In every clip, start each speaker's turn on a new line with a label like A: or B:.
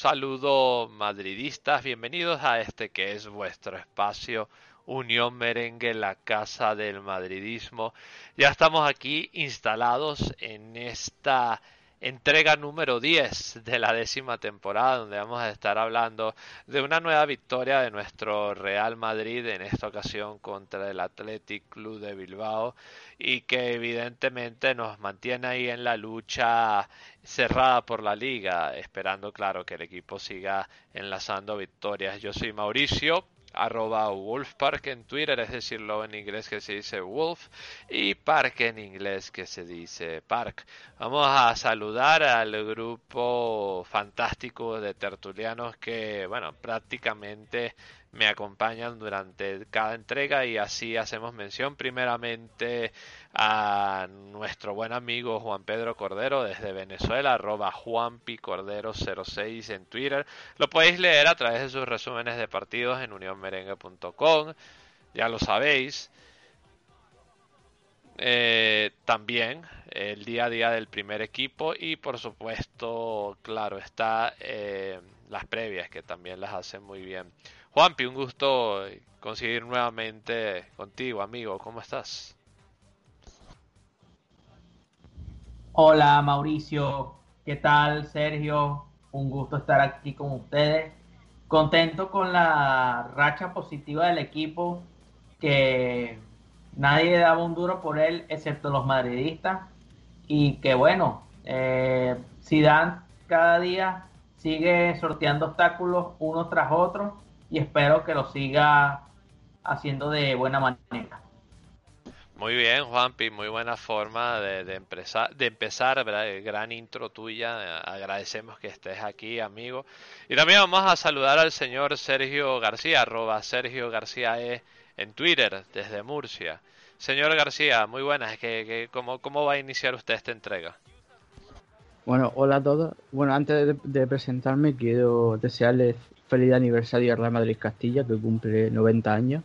A: Saludo madridistas, bienvenidos a este que es vuestro espacio Unión Merengue, la casa del madridismo. Ya estamos aquí instalados en esta entrega número 10 de la décima temporada, donde vamos a estar hablando de una nueva victoria de nuestro Real Madrid, en esta ocasión contra el Athletic Club de Bilbao, y que evidentemente nos mantiene ahí en la lucha cerrada por la liga, esperando, claro, que el equipo siga enlazando victorias. Yo soy Mauricio, arroba Wolfpark en Twitter, es decirlo en inglés que se dice Wolf y Park en inglés que se dice Park. Vamos a saludar al grupo fantástico de tertulianos que, bueno, prácticamente me acompañan durante cada entrega y así hacemos mención primeramente a nuestro buen amigo Juan Pedro Cordero desde Venezuela, arroba juanpicordero06 en Twitter. Lo podéis leer a través de sus resúmenes de partidos en unionmerengue.com, ya lo sabéis. Eh, también el día a día del primer equipo y por supuesto, claro, está eh, las previas que también las hacen muy bien. Juanpi, un gusto conseguir nuevamente contigo, amigo. ¿Cómo estás?
B: Hola, Mauricio. ¿Qué tal, Sergio? Un gusto estar aquí con ustedes. Contento con la racha positiva del equipo, que nadie daba un duro por él, excepto los madridistas. Y que bueno, eh, Zidane cada día sigue sorteando obstáculos uno tras otro y espero que lo siga haciendo de buena manera.
A: Muy bien, Juanpi, muy buena forma de, empezar, de empezar, Gran intro tuya, agradecemos que estés aquí, amigo. Y también vamos a saludar al señor Sergio García, arroba Sergio García E en Twitter, desde Murcia. Señor García, muy buenas, ¿qué, cómo, ¿cómo va a iniciar usted esta entrega?
C: Bueno, hola a todos. Bueno, antes de, de presentarme, quiero desearles feliz aniversario a Real Madrid Castilla, que cumple 90 años.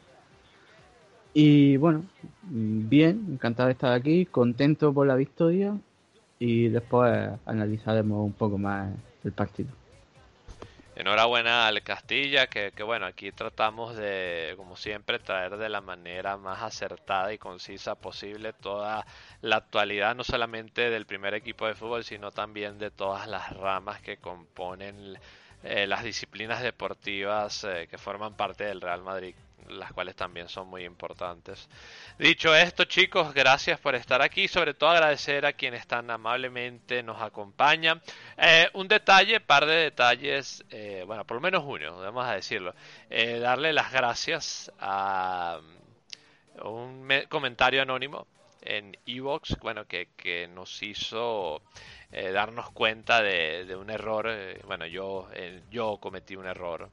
C: Y bueno, bien, encantado de estar aquí, contento por la victoria y después analizaremos un poco más el partido.
A: Enhorabuena al Castilla, que, que, bueno, aquí tratamos de, como siempre, traer de la manera más acertada y concisa posible toda la actualidad, no solamente del primer equipo de fútbol, sino también de todas las ramas que componen eh, las disciplinas deportivas eh, que forman parte del Real Madrid, las cuales también son muy importantes. Dicho esto, chicos, gracias por estar aquí. Sobre todo agradecer a quienes tan amablemente nos acompañan. Eh, un detalle, par de detalles, eh, bueno, por lo menos uno, vamos a decirlo. Eh, darle las gracias a un comentario anónimo en Evox, bueno, que, que nos hizo darnos cuenta de, un error. Bueno, yo, yo cometí un error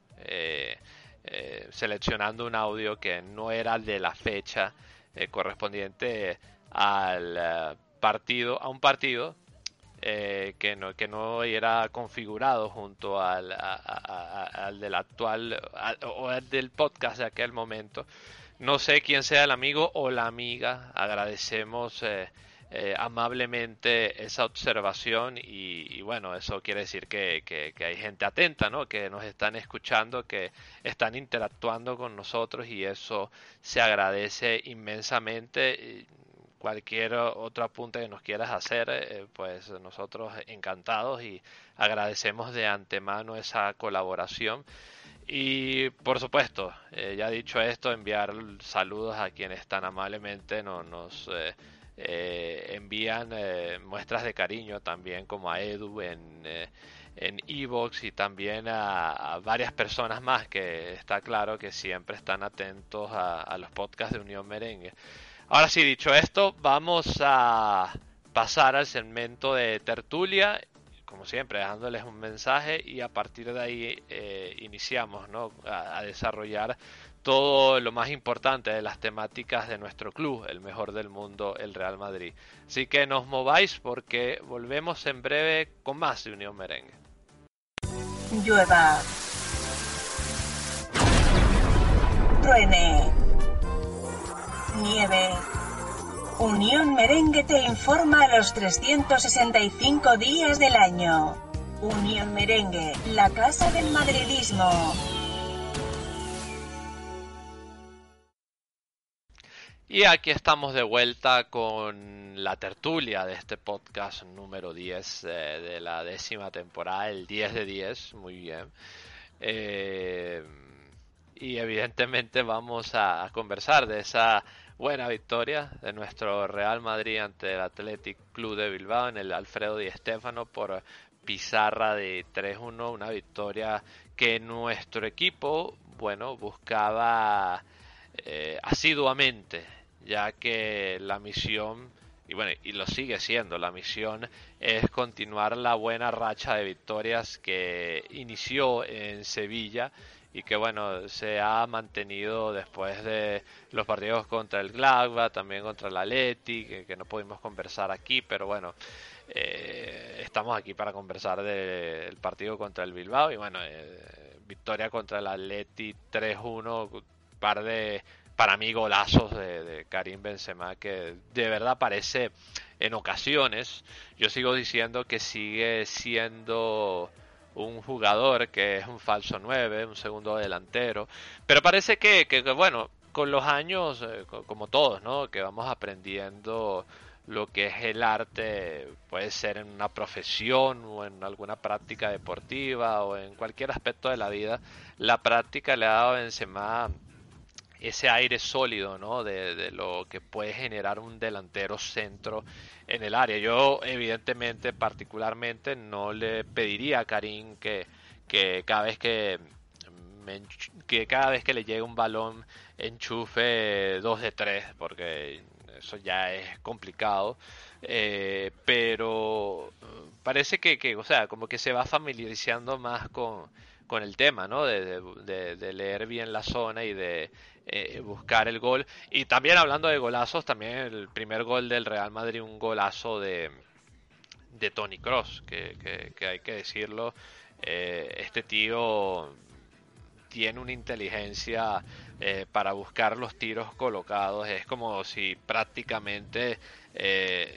A: eh, eh, seleccionando un audio que no era de la fecha eh, correspondiente al partido, a un partido que, no, que no era configurado junto al, a, a, al del actual o al del podcast de aquel momento. No sé quién sea el amigo o la amiga. Agradecemos eh, amablemente esa observación y, bueno, eso quiere decir que, hay gente atenta, ¿no? Que nos están escuchando, que están interactuando con nosotros y eso se agradece inmensamente. Cualquier otro apunte que nos quieras hacer, eh, pues nosotros encantados y agradecemos de antemano esa colaboración. Y por supuesto, eh, ya dicho esto, enviar saludos a quienes tan amablemente no, nos eh, eh, envían muestras de cariño también, como a Edu en, en Evox y también a, varias personas más que está claro que siempre están atentos a, los podcasts de Unión Merengue. Ahora sí, dicho esto, vamos a pasar al segmento de tertulia, como siempre, dejándoles un mensaje y a partir de ahí eh, iniciamos ¿no? a, desarrollar todo lo más importante de las temáticas de nuestro club, el mejor del mundo, el Real Madrid. Así que nos mováis porque volvemos en breve con más de Unión Merengue
D: llueva, truene, nieve. Unión Merengue te informa a los 365 días del año. Unión Merengue, la casa del madridismo.
A: Y aquí estamos de vuelta con la tertulia de este podcast número 10 eh, de la décima temporada, el 10 de 10, muy bien. Eh, y evidentemente vamos a, conversar de esa buena victoria de nuestro Real Madrid ante el Athletic Club de Bilbao en el Alfredo Di Stéfano por pizarra de 3-1, una victoria que nuestro equipo, bueno, buscaba eh, asiduamente ya que la misión, y bueno, y lo sigue siendo, la misión es continuar la buena racha de victorias que inició en Sevilla y que bueno, se ha mantenido después de los partidos contra el Gladbach, también contra el Atleti, que, no pudimos conversar aquí, pero bueno, eh, estamos aquí para conversar del partido contra el Bilbao y bueno, eh, victoria contra el Atleti 3-1, par de para mí golazos de, Karim Benzema que de verdad parece en ocasiones yo sigo diciendo que sigue siendo un jugador que es un falso 9, un segundo delantero, pero parece que, que, bueno, con los años, eh, como todos, ¿no? Que vamos aprendiendo lo que es el arte, puede ser en una profesión o en alguna práctica deportiva o en cualquier aspecto de la vida, la práctica le ha dado a Benzema ese aire sólido, ¿no? De, lo que puede generar un delantero centro en el área. Yo, evidentemente, particularmente, no le pediría a Karim que, que cada vez que, que cada vez que le llegue un balón enchufe 2 de 3, porque eso ya es complicado. Eh, pero parece que, que, o sea, como que se va familiarizando más con, con el tema, ¿no? De, leer bien la zona y de eh, buscar el gol. Y también hablando de golazos, también el primer gol del Real Madrid, un golazo de, de Tony Cross, que, que, hay que decirlo. Eh, este tío tiene una inteligencia eh, para buscar los tiros colocados. Es como si prácticamente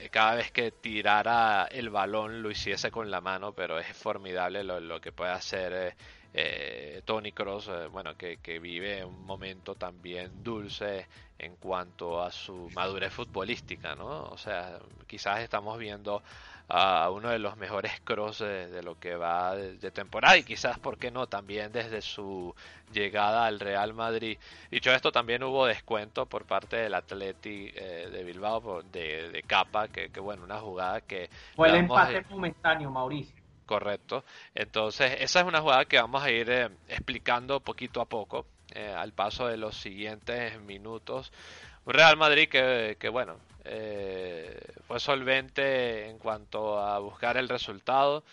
A: cada vez que tirara el balón lo hiciese con la mano, pero es formidable lo, lo que puede hacer eh, Tony Cross, eh, bueno, que, vive un momento también dulce en cuanto a su madurez futbolística, ¿no? O sea, quizás estamos viendo a uno de los mejores cross de, lo que va de, temporada y quizás, ¿por qué no? También desde su llegada al Real Madrid. Dicho esto, también hubo descuento por parte del Atleti eh, de Bilbao de, de Capa, que, que, bueno, una jugada que...
B: Fue el empate momentáneo, Mauricio.
A: Correcto. Entonces, esa es una jugada que vamos a ir eh, explicando poquito a poco eh, al paso de los siguientes minutos. Real Madrid que, que bueno, eh, fue solvente en cuanto a buscar el resultado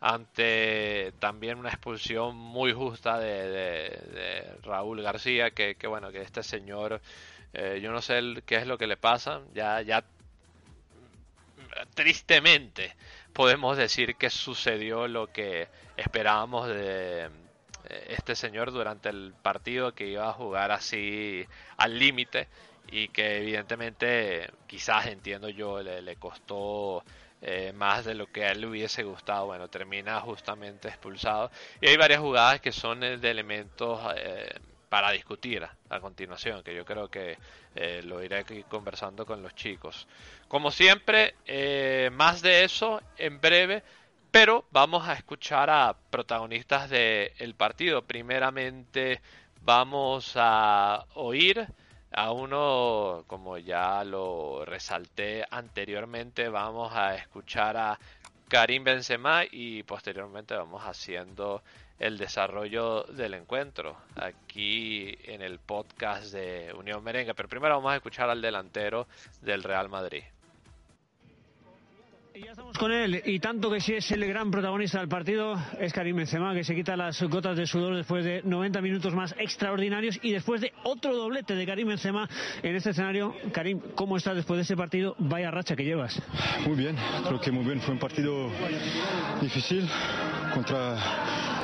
A: ante también una expulsión muy justa de, Raúl García, que, que, bueno, que este señor, yo no sé qué es lo que le pasa, ya, ya tristemente podemos decir que sucedió lo que esperábamos de eh, este señor durante el partido que iba a jugar así al límite y que evidentemente quizás entiendo yo le, costó eh, más de lo que a él le hubiese gustado. Bueno termina justamente expulsado. Y hay varias jugadas que son de elementos eh, para discutir a continuación, que yo creo que eh, lo iré aquí conversando con los chicos. Como siempre, eh, más de eso en breve, pero vamos a escuchar a protagonistas del partido. Primeramente vamos a oír a uno, como ya lo resalté anteriormente, vamos a escuchar a Karim Benzema y posteriormente vamos haciendo el desarrollo del encuentro aquí en el podcast de Unión Merengue. Pero primero vamos a escuchar al delantero del Real Madrid.
E: Y ya estamos con él, y tanto que si es el gran protagonista del partido, es Karim Benzema, que se quita las gotas de sudor después de 90 minutos más extraordinarios y después de otro doblete de Karim Benzema en este escenario. Karim, ¿cómo estás después de ese partido? Vaya racha que llevas.
F: Muy bien, creo que muy bien. Fue un partido difícil contra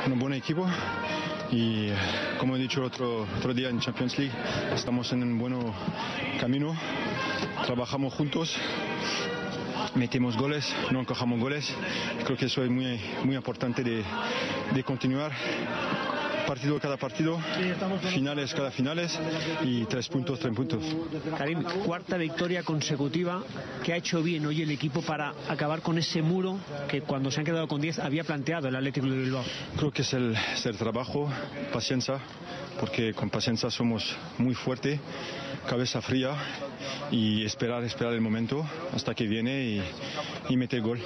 F: un buen equipo y como he dicho otro, otro día en Champions League, estamos en un buen camino, trabajamos juntos metemos goles, no encajamos goles. Creo que eso es muy, muy importante de, de continuar partido cada partido, finales cada finales y tres puntos, tres puntos.
E: Karim, cuarta victoria consecutiva que ha hecho bien hoy el equipo para acabar con ese muro que cuando se han quedado con 10 había planteado el Atlético de Bilbao.
F: Creo que es el, es el trabajo, paciencia, porque con paciencia somos muy fuertes, cabeza fría y esperar, esperar el momento hasta que viene y, y mete el gol.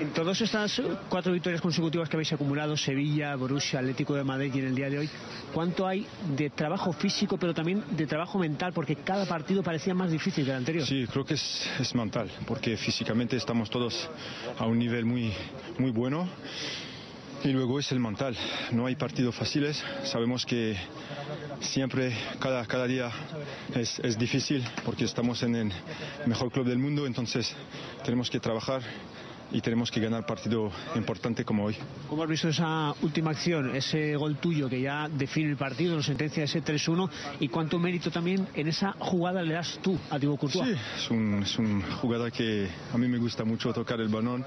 E: En todas estas cuatro victorias consecutivas que habéis acumulado, Sevilla, Borussia, Atlético de Madrid y en el día de hoy, ¿cuánto hay de trabajo físico pero también de trabajo mental? Porque cada partido parecía más difícil que el anterior.
F: Sí, creo que es, es mental, porque físicamente estamos todos a un nivel muy, muy bueno. Y luego es el mental. No hay partidos fáciles. Sabemos que siempre, cada, cada día es, es difícil porque estamos en el mejor club del mundo. Entonces tenemos que trabajar y tenemos que ganar partido importante como hoy.
E: ¿Cómo has visto esa última acción, ese gol tuyo que ya define el partido, nos sentencia ese 3-1 y cuánto mérito también en esa jugada le das tú a Thibaut Courtois?
F: Sí, es, un, es una jugada que a mí me gusta mucho tocar el balón,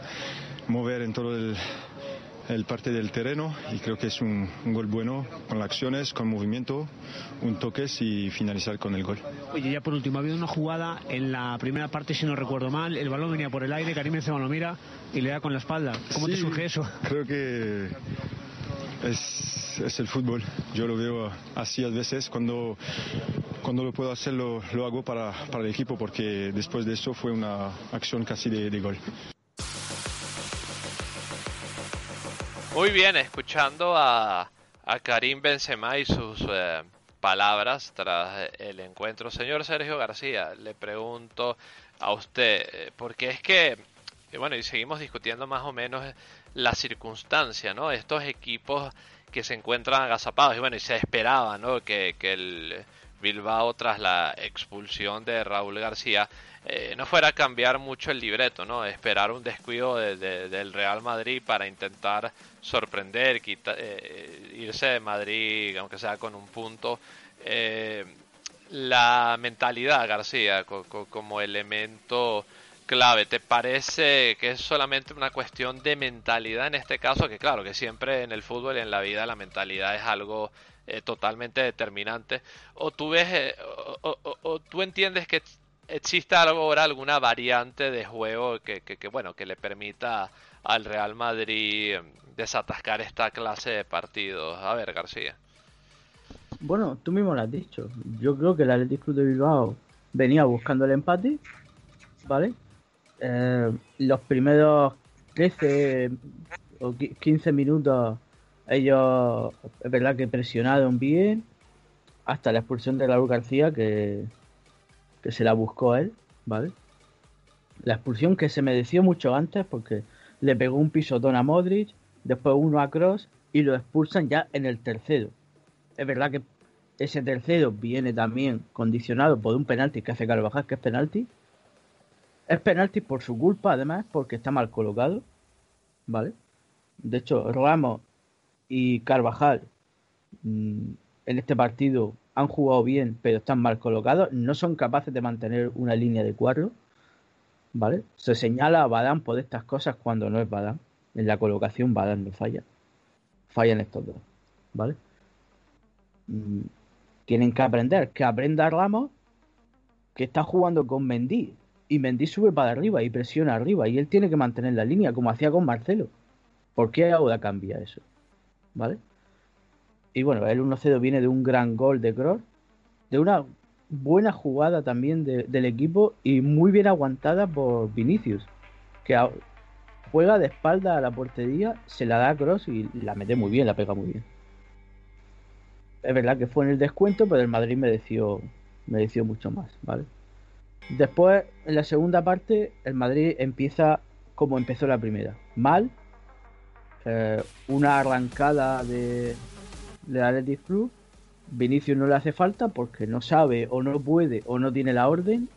F: mover en todo el, el parte del terreno y creo que es un, un, gol bueno con las acciones, con movimiento, un toque y finalizar con el gol.
E: Oye, ya por último, ha habido una jugada en la primera parte, si no recuerdo mal, el balón venía por el aire, Karim Benzema lo mira y le da con la espalda. ¿Cómo
F: Sí,
E: te surge eso?
F: Creo que es, es el fútbol. Yo lo veo así a veces. Cuando, cuando lo puedo hacer, lo, lo hago para, para el equipo, porque después de eso fue una acción casi de, de gol.
A: Muy bien, escuchando a, a Karim Benzema y sus eh, palabras tras el encuentro. Señor Sergio García, le pregunto a usted, eh, porque es que, y bueno, y seguimos discutiendo más o menos la circunstancia, ¿no? Estos equipos que se encuentran agazapados, y bueno, y se esperaba, ¿no? Que, que el Bilbao, tras la expulsión de Raúl García, eh, no fuera cambiar mucho el libreto, ¿no? Esperar un descuido de, de, del Real Madrid para intentar sorprender, quita, eh, irse de Madrid, aunque sea con un punto. Eh, la mentalidad, García, co co como elemento clave, ¿te parece que es solamente una cuestión de mentalidad en este caso? Que claro, que siempre en el fútbol y en la vida la mentalidad es algo eh, totalmente determinante. ¿O tú ves, eh, o, tú entiendes que existe ahora alguna variante de juego que, bueno, que le permita al Real Madrid desatascar esta clase de partidos? A ver, García.
C: Bueno, tú mismo lo has dicho. Yo creo que el Athletic Club de Bilbao venía buscando el empate, ¿vale? Eh, los primeros 13 o 15 minutos ellos es verdad que presionaron bien hasta la expulsión de Raúl García que, que se la buscó él, ¿vale? La expulsión que se mereció mucho antes porque le pegó un pisotón a Modric, después uno a Cross y lo expulsan ya en el tercero. Es verdad que ese tercero viene también condicionado por un penalti que hace Carvajal, que es penalti. Es penalti por su culpa, además, porque está mal colocado. ¿Vale? De hecho, Ramos y Carvajal mmm, en este partido han jugado bien, pero están mal colocados. No son capaces de mantener una línea de cuatro. ¿Vale? Se señala a Badán por estas cosas cuando no es Badán. En la colocación Badán no falla. Fallan estos dos. ¿Vale? Mmm, tienen que aprender. Que aprenda Ramos que está jugando con Mendy. Y Mendy sube para arriba y presiona arriba. Y él tiene que mantener la línea como hacía con Marcelo. ¿Por qué ahora cambia eso? ¿Vale? Y bueno, el 1-0 viene de un gran gol de Kroos. De una buena jugada también de, del equipo y muy bien aguantada por Vinicius. Que, juega de espalda a la portería, se la da a Cross y la mete muy bien, la pega muy bien. Es verdad que fue en el descuento, pero el Madrid mereció, mereció mucho más, ¿vale? Después, en la segunda parte, el Madrid empieza como empezó la primera. Mal, eh, una arrancada de, de Athletic Club. Vinicius no le hace falta porque no sabe o no puede o no tiene la orden.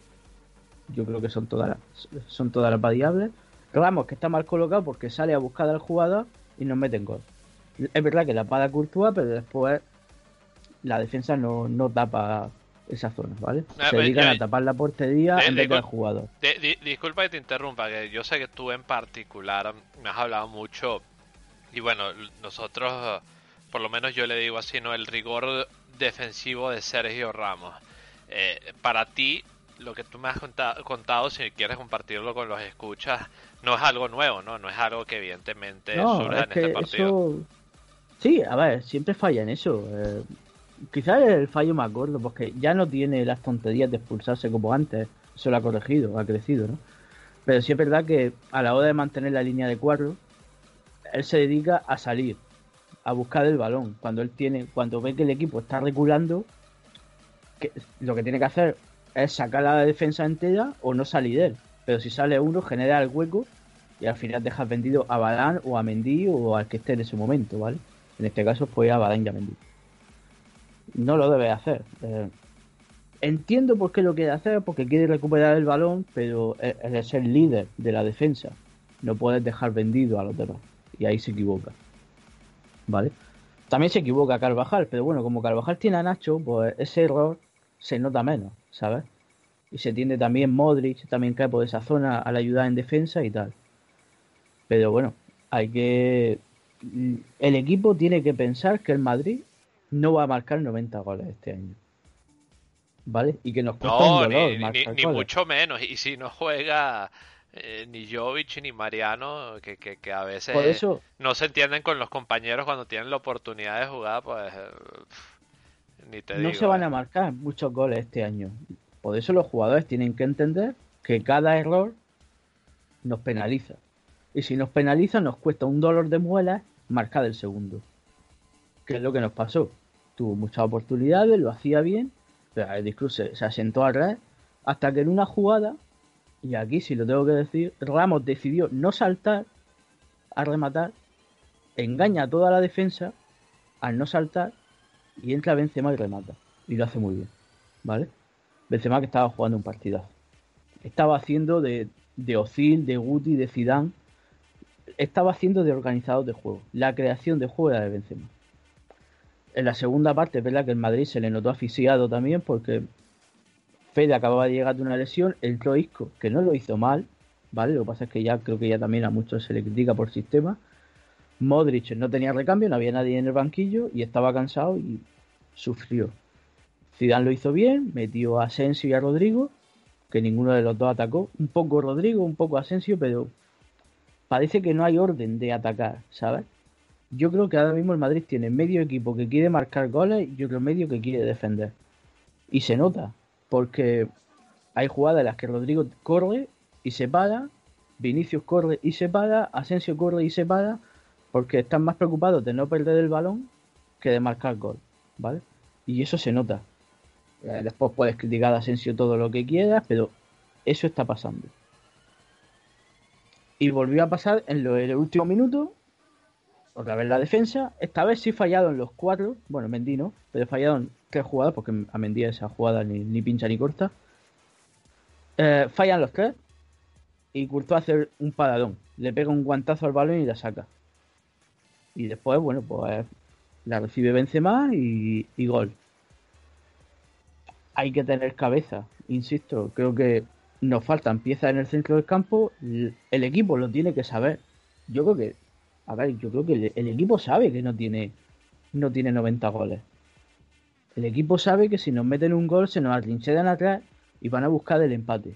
C: Yo creo que son todas las, son todas las variables. Ramos que está mal colocado porque sale a buscar al jugador y nos meten gol. Es verdad que la para Courtois, pero después la defensa no, no tapa esa zona, ¿vale?
A: Ah,
C: Se
A: pues,
C: dedican a tapar la portería
A: de-
C: en vez
A: de-
C: del jugador.
A: De- di- disculpa que te interrumpa, que yo sé que tú en particular me has hablado mucho y bueno, nosotros, por lo menos yo le digo así, ¿no? El rigor defensivo de Sergio Ramos. Eh, para ti, lo que tú me has conta- contado, si quieres compartirlo con los escuchas, no es algo nuevo, ¿no? No es algo que evidentemente
C: No,
A: surja
C: es
A: en
C: que
A: este partido.
C: eso... Sí, a ver, siempre falla en eso. Eh, quizás el fallo más gordo, porque ya no tiene las tonterías de expulsarse como antes. Eso lo ha corregido, ha crecido, ¿no? Pero sí es verdad que a la hora de mantener la línea de cuatro, él se dedica a salir, a buscar el balón. Cuando él tiene, cuando ve que el equipo está reculando, que lo que tiene que hacer es sacar la defensa entera o no salir de él. Pero si sale uno, genera el hueco y al final dejas vendido a Badán o a Mendy o al que esté en ese momento, ¿vale? En este caso fue a Badán y a Mendy. No lo debe hacer. Eh, entiendo por qué lo quiere hacer, porque quiere recuperar el balón, pero es es el líder de la defensa. No puedes dejar vendido a los demás. Y ahí se equivoca. ¿Vale? También se equivoca Carvajal, pero bueno, como Carvajal tiene a Nacho, pues ese error se nota menos, ¿sabes? Y se tiende también Modric, también cae por esa zona al ayudar en defensa y tal. Pero bueno, hay que. El equipo tiene que pensar que el Madrid no va a marcar 90 goles este año. ¿Vale? Y que nos cuesta
A: No,
C: un dolor
A: ni, mucho menos. Y si no juega eh, ni Jovic ni Mariano, que, que, que a veces
C: Por eso,
A: no se entienden con los compañeros cuando tienen la oportunidad de jugar, pues eh, ni te
C: no
A: digo.
C: se van
A: eh.
C: a marcar muchos goles este año. Por eso los jugadores tienen que entender que cada error nos penaliza. Y si nos penaliza, nos cuesta un dolor de muelas marcar el segundo. Que es lo que nos pasó. Tuvo muchas oportunidades, lo hacía bien, pero el se, se asentó al red hasta que en una jugada, y aquí sí lo tengo que decir, Ramos decidió no saltar a rematar, engaña a toda la defensa al no saltar y entra Benzema y remata. Y lo hace muy bien, ¿vale? Benzema que estaba jugando un partidazo. Estaba haciendo de, de Ozil, de Guti, de Zidane. Estaba haciendo de organizador de juego. La creación de juego era de Benzema. En la segunda parte es verdad que el Madrid se le notó asfixiado también porque Fede acababa de llegar de una lesión, entró Isco, que no lo hizo mal, ¿vale? Lo que pasa es que ya creo que ya también a muchos se le critica por sistema. Modric no tenía recambio, no había nadie en el banquillo y estaba cansado y sufrió. Zidane lo hizo bien, metió a Asensio y a Rodrigo, que ninguno de los dos atacó. Un poco Rodrigo, un poco Asensio, pero parece que no hay orden de atacar, ¿sabes? Yo creo que ahora mismo el Madrid tiene medio equipo que quiere marcar goles y otro medio que quiere defender. Y se nota, porque hay jugadas en las que Rodrigo corre y se para, Vinicius corre y se para, Asensio corre y se para, porque están más preocupados de no perder el balón que de marcar gol, ¿vale? Y eso se nota. Eh, Después puedes criticar a Asensio todo lo que quieras, pero eso está pasando. Y volvió a pasar en, lo- en el último minuto, otra vez la defensa, esta vez sí fallaron los cuatro, bueno, Mendy no, pero fallaron tres jugadas, porque a Mendy esa jugada ni, ni pincha ni corta. Eh, fallan los tres y Courtois hace un paradón, le pega un guantazo al balón y la saca. Y después, bueno, pues la recibe Benzema y, y gol. Hay que tener cabeza, insisto, creo que nos faltan piezas en el centro del campo, el equipo lo tiene que saber. Yo creo que, a yo creo que el, el equipo sabe que no tiene, no tiene 90 goles. El equipo sabe que si nos meten un gol se nos atrincheran atrás y van a buscar el empate.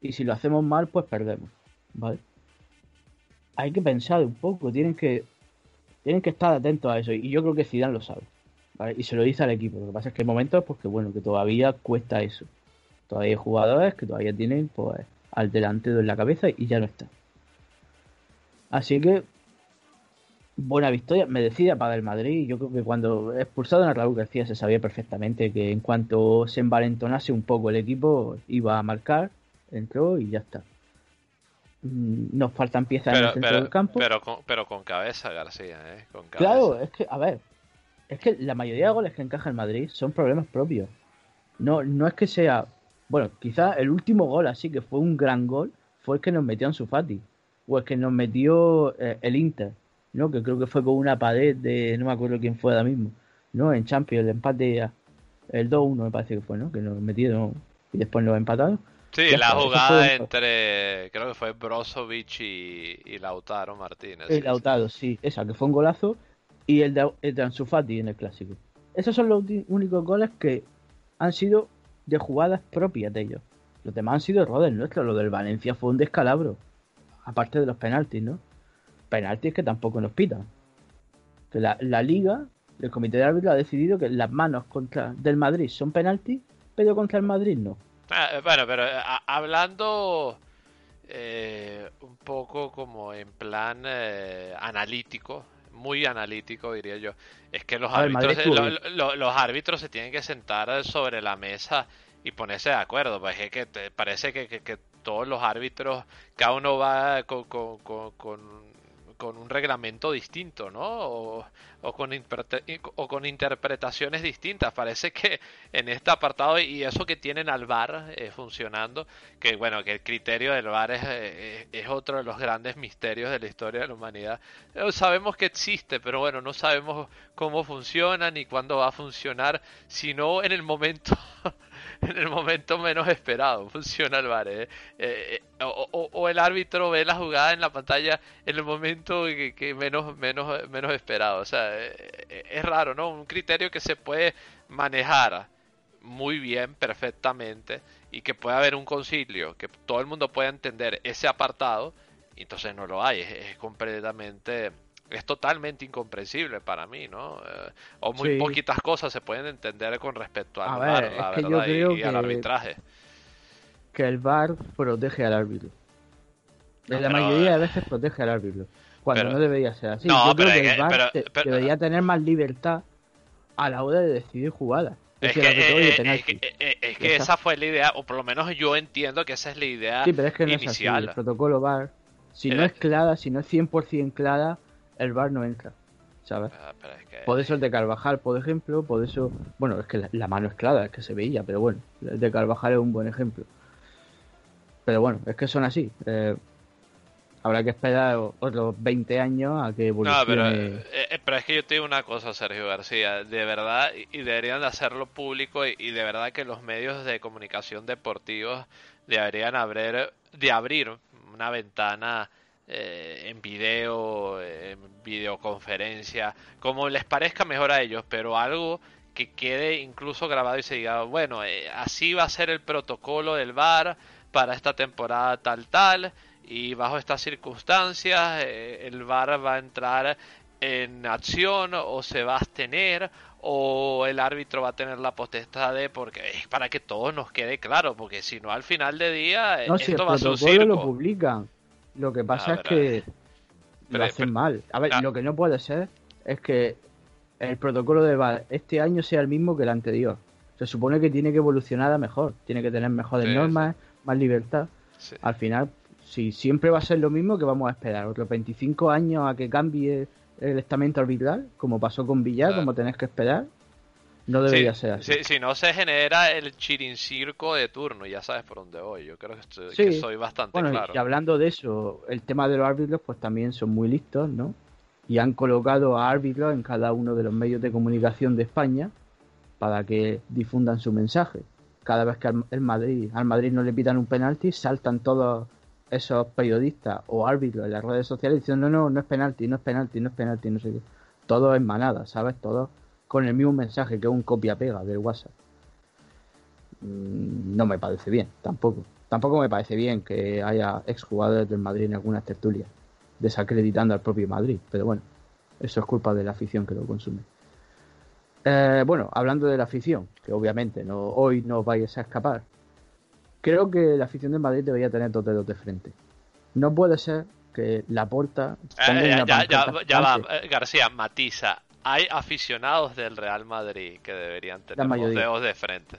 C: Y si lo hacemos mal, pues perdemos, ¿vale? Hay que pensar un poco, tienen que tienen que estar atentos a eso y yo creo que Zidane lo sabe. Y se lo dice al equipo. Lo que pasa es que hay momentos pues que bueno, que todavía cuesta eso. Todavía hay jugadores que todavía tienen pues al delantero en la cabeza y ya no está. Así que, buena victoria, merecida para el Madrid. Yo creo que cuando expulsado a Raúl García se sabía perfectamente que en cuanto se envalentonase un poco el equipo, iba a marcar, entró y ya está. Mm, nos faltan piezas en el centro del campo.
A: Pero con, pero con cabeza, García, ¿eh? Con cabeza.
C: Claro, es que, a ver, es que la mayoría de goles que encaja el Madrid son problemas propios. No, no es que sea. Bueno, quizás el último gol así que fue un gran gol fue el que nos metió en Sufati. O el que nos metió eh, el Inter, ¿no? Que creo que fue con una pared de. No me acuerdo quién fue ahora mismo. ¿No? En Champions, el empate. El 2-1 me parece que fue, ¿no? Que nos metieron y después nos empataron.
A: Sí, la jugada entre, creo que fue Brozovic y, Lautaro Martínez.
C: El Lautaro, sí, esa, que fue un golazo, y el de, el de en el clásico. Esos son los únicos goles que han sido de jugadas propias de ellos. Los demás han sido errores nuestros. Lo del Valencia fue un descalabro. Aparte de los penaltis, ¿no? Penaltis que tampoco nos pitan. Que la, la liga, el comité de árbitros ha decidido que las manos contra del Madrid son penaltis, pero contra el Madrid no.
A: Ah, bueno, pero eh, hablando eh, un poco como en plan eh, analítico, muy analítico diría yo, es que los árbitros, los árbitros se tienen que sentar sobre la mesa y ponerse de acuerdo, pues es que te parece que, que, todos los árbitros, cada uno va con, con, con con un reglamento distinto, ¿no? O, con, o con interpretaciones distintas. Parece que en este apartado, y eso que tienen al VAR eh, funcionando, que bueno, que el criterio del VAR es, eh, es, otro de los grandes misterios de la historia de la humanidad. Eh, sabemos que existe, pero bueno, no sabemos cómo funciona ni cuándo va a funcionar, sino en el momento en el momento menos esperado. Funciona el VAR. ¿eh? Eh, eh, o, el árbitro ve la jugada en la pantalla en el momento que, menos, menos, menos esperado. O sea, es raro, ¿no? Un criterio que se puede manejar muy bien, perfectamente, y que pueda haber un concilio, que todo el mundo pueda entender ese apartado, y entonces no lo hay. es completamente es totalmente incomprensible para mí, ¿no? Eh, o muy poquitas cosas se pueden entender con respecto al VAR, la verdad, y, al arbitraje.
C: Que el VAR protege al árbitro. La mayoría de eh, veces protege al árbitro. Cuando no debería ser así. No, Yo creo que el VAR debería tener más libertad a la hora de decidir jugadas.
A: Es, que, eh, es que, esa fue la idea, o por lo menos yo entiendo que esa es la idea sí, pero es que no inicial.
C: Es El protocolo VAR, si no es clara, si no es 100% clara, el bar no entra. ¿Sabes? Ah, por eso el de Carvajal, por ejemplo, por eso. Bueno, es que la, mano es clara, es que se veía, pero bueno, el de Carvajal es un buen ejemplo. Pero bueno, es que son así. Eh, habrá que esperar otros 20 años a que evolucione. No,
A: pero, eh, eh, pero, es que yo te digo una cosa, Sergio García, de verdad, y deberían de hacerlo público, y, y de verdad que los medios de comunicación deportivos deberían abrir, de abrir una ventana eh, en video, en videoconferencia, como les parezca mejor a ellos, pero algo que quede incluso grabado y se diga, bueno, eh, así va a ser el protocolo del VAR para esta temporada tal tal y bajo estas circunstancias eh, el VAR va a entrar en acción o se va a abstener o el árbitro va a tener la potestad de porque es para que todo nos quede claro porque si no al final de día esto va a ser
C: lo publican lo que pasa es que lo hacen mal. A ver, lo que no puede ser es que el protocolo de VAR este año sea el mismo que el anterior. Se supone que tiene que evolucionar a mejor, tiene que tener mejores normas, más libertad. Al final, si siempre va a ser lo mismo, que vamos a esperar? ¿Otros 25 años a que cambie el estamento arbitral? Como pasó con Villar, como tenés que esperar. No debería ser así.
A: Si, no se genera el chirincirco de turno, ya sabes por dónde voy. Yo creo que, soy bastante
C: bueno,
A: claro.
C: Y hablando de eso, el tema de los árbitros, pues también son muy listos, ¿no? Y han colocado a árbitros en cada uno de los medios de comunicación de España para que difundan su mensaje. Cada vez que al, el Madrid, al Madrid no le pitan un penalti, saltan todos esos periodistas o árbitros en las redes sociales diciendo no, no, no es penalti, no es penalti, no es penalti, no sé qué. Todo en manada, ¿sabes? Todo con el mismo mensaje que un copia-pega del WhatsApp. Mm, no me parece bien, tampoco. Tampoco me parece bien que haya exjugadores del Madrid en algunas tertulias, desacreditando al propio Madrid. Pero bueno, eso es culpa de la afición que lo consume. Eh, bueno, hablando de la afición, que obviamente no, hoy no vayas a escapar, creo que la afición del Madrid debería tener dos dedos de frente. No puede ser que la porta.
A: Eh, ya, ya, va, eh, García, matiza. Hay aficionados del Real Madrid que deberían tener los dedos de frente.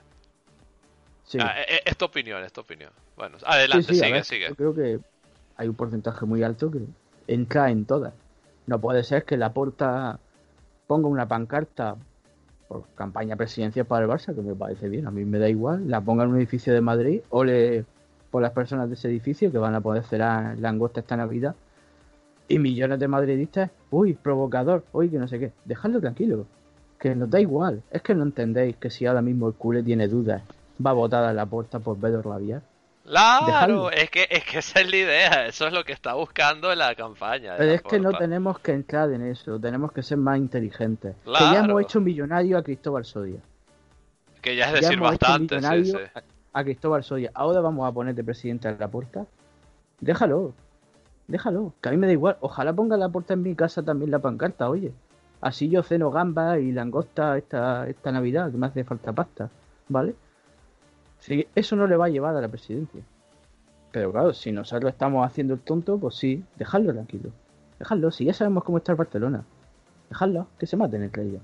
A: Sí. Ah, eh, es, tu opinión, es tu opinión. Bueno, adelante, sigue, sigue.
C: Yo creo que hay un porcentaje muy alto que entra en todas. No puede ser que la porta ponga una pancarta por campaña presidencial para el Barça, que me parece bien, a mí me da igual, la ponga en un edificio de Madrid o le por las personas de ese edificio que van a poder cenar langosta esta Navidad. Y millones de madridistas, uy, provocador, uy, que no sé qué. Dejadlo tranquilo, que nos da igual. Es que no entendéis que si ahora mismo el culé tiene dudas, va a votar a la puerta por Pedro Rabiar.
A: Claro, es que, es que esa es la idea, eso es lo que está buscando la campaña.
C: Pero es que no tenemos que entrar en eso, tenemos que ser más inteligentes. Que ya hemos hecho millonario a Cristóbal Soria.
A: Que ya es decir bastante, sí,
C: a Cristóbal Soya, ahora vamos a poner de presidente a la puerta. Déjalo, déjalo, que a mí me da igual. Ojalá ponga la puerta en mi casa también la pancarta, oye. Así yo ceno gamba y langosta esta, esta Navidad, que me hace falta pasta, ¿vale? Sí, eso no le va a llevar a la presidencia. Pero claro, si nosotros estamos haciendo el tonto, pues sí, dejadlo tranquilo. Dejadlo, si ya sabemos cómo está el Barcelona. Dejadlo, que se maten entre ellos.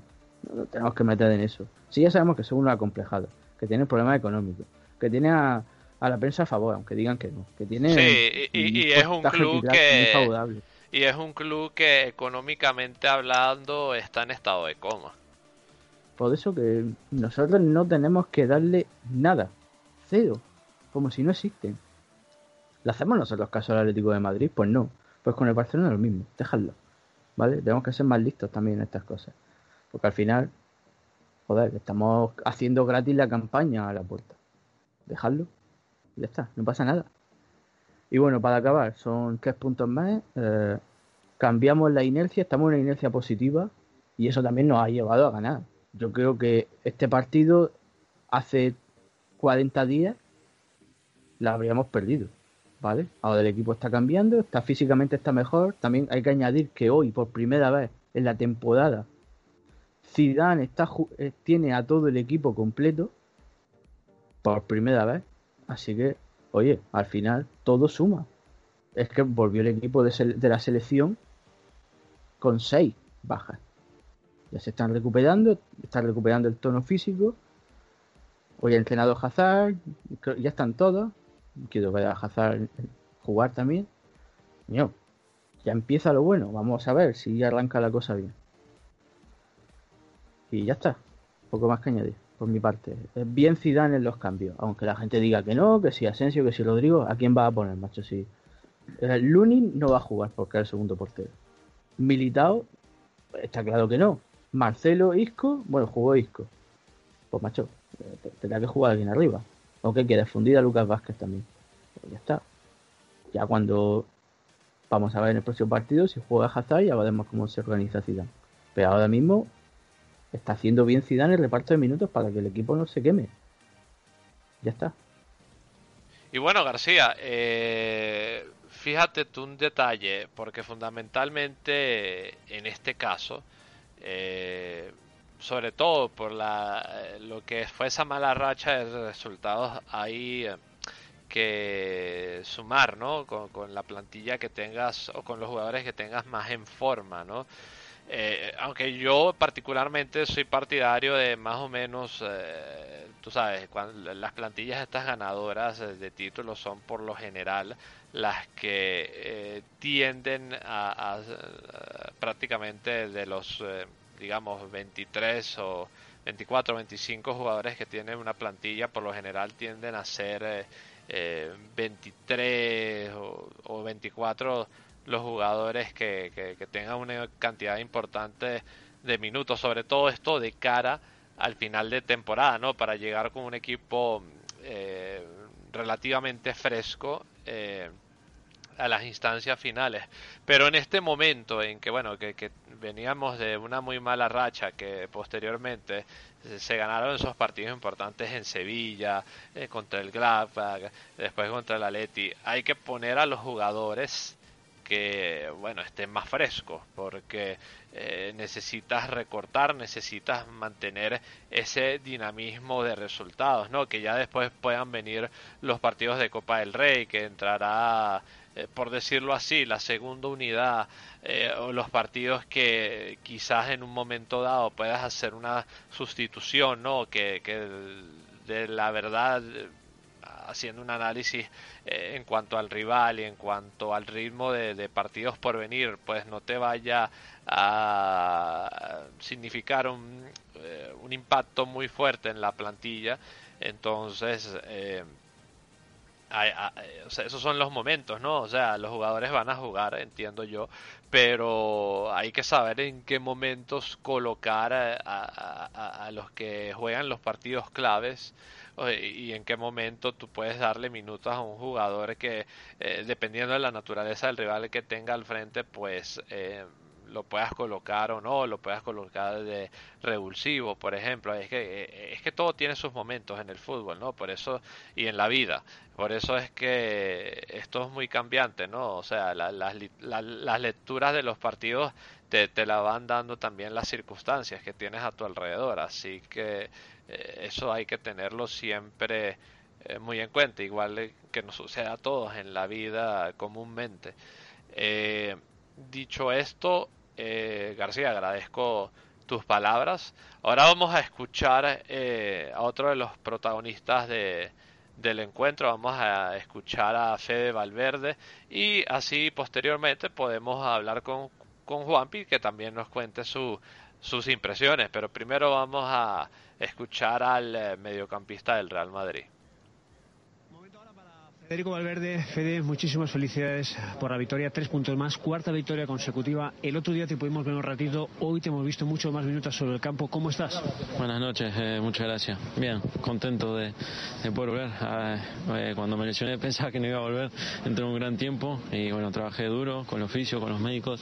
C: No, tenemos que meter en eso. Si ya sabemos que son unos acomplejados, que tienen problemas económicos, que tiene a, la prensa a favor, aunque digan que no. Que tiene
A: sí, y, es un club que y es un club que económicamente hablando está en estado de coma.
C: Por eso que nosotros no tenemos que darle nada, cero, como si no existen. ¿Le hacemos nosotros caso al Atlético de Madrid? Pues no. Pues con el Barcelona lo mismo, dejadlo. ¿Vale? Tenemos que ser más listos también en estas cosas. Porque al final, joder, estamos haciendo gratis la campaña a la puerta dejarlo. Ya está, no pasa nada. Y bueno, para acabar, son tres puntos más. Eh, cambiamos la inercia, estamos en una inercia positiva y eso también nos ha llevado a ganar. Yo creo que este partido hace 40 días la habríamos perdido, ¿vale? Ahora el equipo está cambiando, está físicamente está mejor. También hay que añadir que hoy, por primera vez en la temporada, Zidane está, eh, tiene a todo el equipo completo por primera vez. Así que, oye, al final todo suma. Es que volvió el equipo de, la selección con seis bajas. Ya se están recuperando, están recuperando el tono físico. Hoy ha entrenado Hazard, ya están todos. Quiero ver a Hazard jugar también. ya empieza lo bueno. Vamos a ver si arranca la cosa bien. Y ya está. Poco más que añadir por mi parte. Bien Zidane en los cambios, aunque la gente diga que no, que si Asensio, que si Rodrigo, ¿a quién va a poner, macho? Si el Lunin no va a jugar porque es el segundo portero. Militao, está claro que no. Marcelo, Isco, bueno, jugó Isco. Pues macho, tendrá que jugar alguien arriba. ¿O qué quieres? A Lucas Vázquez también. Pues ya está. Ya cuando vamos a ver en el próximo partido, si juega Hazard, ya veremos cómo se organiza Zidane. Pero ahora mismo está haciendo bien Zidane el reparto de minutos para que el equipo no se queme. Ya está.
A: Y bueno, García, eh, fíjate tú un detalle, porque fundamentalmente en este caso, eh, sobre todo por la, lo que fue esa mala racha de resultados, hay eh, que sumar, ¿no? Con, con, la plantilla que tengas o con los jugadores que tengas más en forma, ¿no? Eh, aunque yo particularmente soy partidario de más o menos, eh, tú sabes, cuando las plantillas estas ganadoras de títulos son por lo general las que eh, tienden a, prácticamente de los, digamos, 23 o 24 o 25 jugadores que tienen una plantilla, por lo general tienden a ser 23 o, o 24 los jugadores que, que, tengan una cantidad importante de minutos, sobre todo esto de cara al final de temporada, ¿no? Para llegar con un equipo eh, relativamente fresco eh, a las instancias finales. Pero en este momento en que, bueno, que, que veníamos de una muy mala racha, que posteriormente se ganaron esos partidos importantes en Sevilla, eh, contra el Gladbach, después contra el Atleti, hay que poner a los jugadores que bueno estén más frescos porque eh, necesitas recortar necesitas mantener ese dinamismo de resultados no que ya después puedan venir los partidos de Copa del Rey que entrará eh, por decirlo así, la segunda unidad eh, o los partidos que quizás en un momento dado puedas hacer una sustitución, ¿no? Que, que de la verdad haciendo un análisis eh, en cuanto al rival y en cuanto al ritmo de, partidos por venir, pues no te vaya a significar un, eh, un impacto muy fuerte en la plantilla. Entonces, eh, esos son los momentos, ¿no? O sea, los jugadores van a jugar, entiendo yo, pero hay que saber en qué momentos colocar a los que juegan los partidos claves y en qué momento tú puedes darle minutos a un jugador que, eh, dependiendo de la naturaleza del rival que tenga al frente, pues eh, lo puedas colocar o no, lo puedas colocar de revulsivo, por ejemplo. Es que, eh, es que todo tiene sus momentos en el fútbol, ¿no? Por eso, y en la vida. Por eso es que esto es muy cambiante, ¿no? O sea, las lecturas de los partidos te, te la van dando también las circunstancias que tienes a tu alrededor. Así que eh, eso hay que tenerlo siempre eh, muy en cuenta, igual que nos suceda a todos en la vida comúnmente. Eh, dicho esto, García, agradezco tus palabras. Ahora vamos a escuchar a otro de los protagonistas de, del encuentro. Vamos a escuchar a Fede Valverde y así posteriormente podemos hablar con, con Juanpi que también nos cuente su, sus impresiones. Pero primero vamos a escuchar al eh, mediocampista del Real Madrid.
E: Federico Valverde, Fede, muchísimas felicidades por la victoria, tres puntos más, cuarta victoria consecutiva. El otro día te pudimos ver un ratito, hoy te hemos visto mucho más minutos sobre el campo. ¿Cómo estás?
G: Buenas noches, eh, muchas gracias. Bien, contento de, poder volver. Ah, eh, cuando me lesioné pensaba que no iba a volver, entré un gran tiempo y bueno, trabajé duro con el oficio, con los médicos,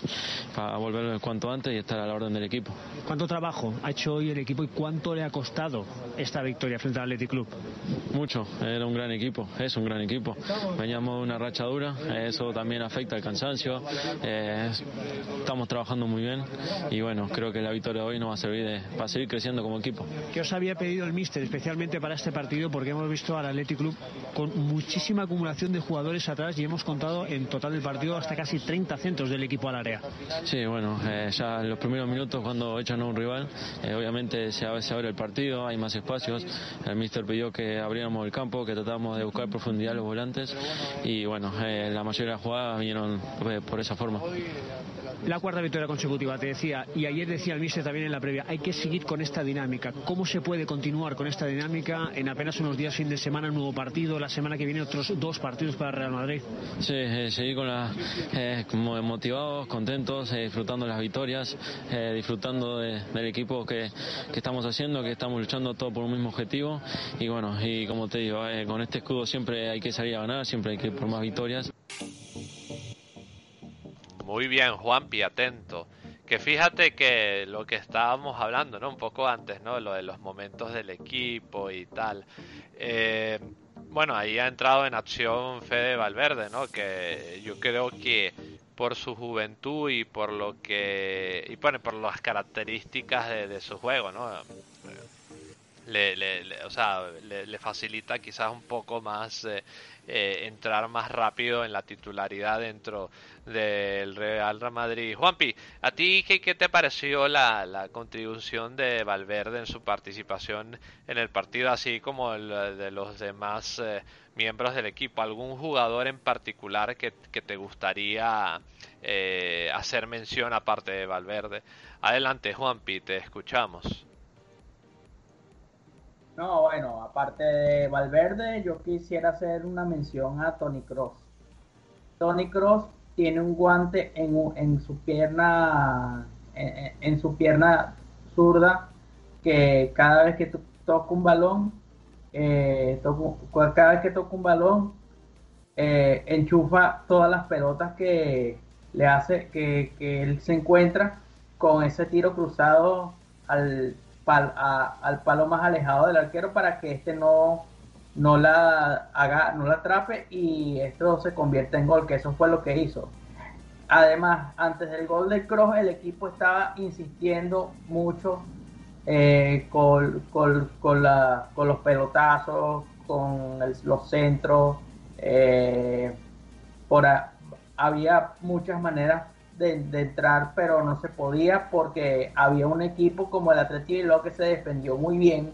G: para volver cuanto antes y estar a la orden del equipo.
E: ¿Cuánto trabajo ha hecho hoy el equipo y cuánto le ha costado esta victoria frente al Athletic Club?
G: Mucho, era un gran equipo, es un gran equipo veníamos de una racha dura, eso también afecta al cansancio, eh, estamos trabajando muy bien y bueno, creo que la victoria de hoy nos va a servir de, para seguir creciendo como equipo.
E: ¿Qué os había pedido el míster especialmente para este partido? Porque hemos visto al Athletic Club con muchísima acumulación de jugadores atrás y hemos contado en total del partido hasta casi 30 centros del equipo al área.
G: Sí, bueno, eh, ya en los primeros minutos cuando echan a un rival, eh, obviamente se abre, se abre el partido, hay más espacios, el míster pidió que abriéramos el campo, que tratáramos de buscar profundidad los volantes y bueno, eh, la mayoría de las jugadas vinieron eh, por esa forma.
E: La cuarta victoria consecutiva, te decía, y ayer decía el míster también en la previa, hay que seguir con esta dinámica. ¿Cómo se puede continuar con esta dinámica en apenas unos días, fin de semana, un nuevo partido, la semana que viene otros dos partidos para Real Madrid?
G: Sí, eh, seguir con la, motivados, contentos, disfrutando las victorias, disfrutando del equipo que, que, estamos haciendo, que estamos luchando todo por un mismo objetivo y bueno, y como te digo, con este escudo siempre hay que salir a ganar, siempre hay que ir por más victorias.
A: Muy bien, Juanpi, atento. Que fíjate que lo que estábamos hablando, ¿no? Un poco antes, ¿no? Lo de los momentos del equipo y tal. Eh, bueno, ahí ha entrado en acción Fede Valverde, ¿no? Que yo creo que por su juventud y por lo que y bueno, por las características de, su juego, ¿no? Le, le, o sea, le, facilita quizás un poco más eh, eh, entrar más rápido en la titularidad dentro del Real Madrid. Juanpi, ¿a ti qué, te pareció la, la, contribución de Valverde en su participación en el partido, así como el de los demás eh, miembros del equipo? ¿Algún jugador en particular que, que te gustaría eh, hacer mención aparte de Valverde? Adelante, Juanpi, te escuchamos.
B: No, bueno, aparte de Valverde, yo quisiera hacer una mención a Tony Cross. Tony Cross tiene un guante en, en su pierna, en, su pierna zurda, que cada vez que toca un balón, eh, cada vez que toca un balón, eh, enchufa todas las pelotas que le hace que, que él se encuentra con ese tiro cruzado al al palo más alejado del arquero para que este no, no la haga, no la atrape y esto se convierta en gol, que eso fue lo que hizo. Además, antes del gol del Cross, el equipo estaba insistiendo mucho eh, con, con, la, con, los pelotazos, con los centros, eh, por había muchas maneras de, entrar, pero no se podía porque había un equipo como el Atlético lo que se defendió muy bien,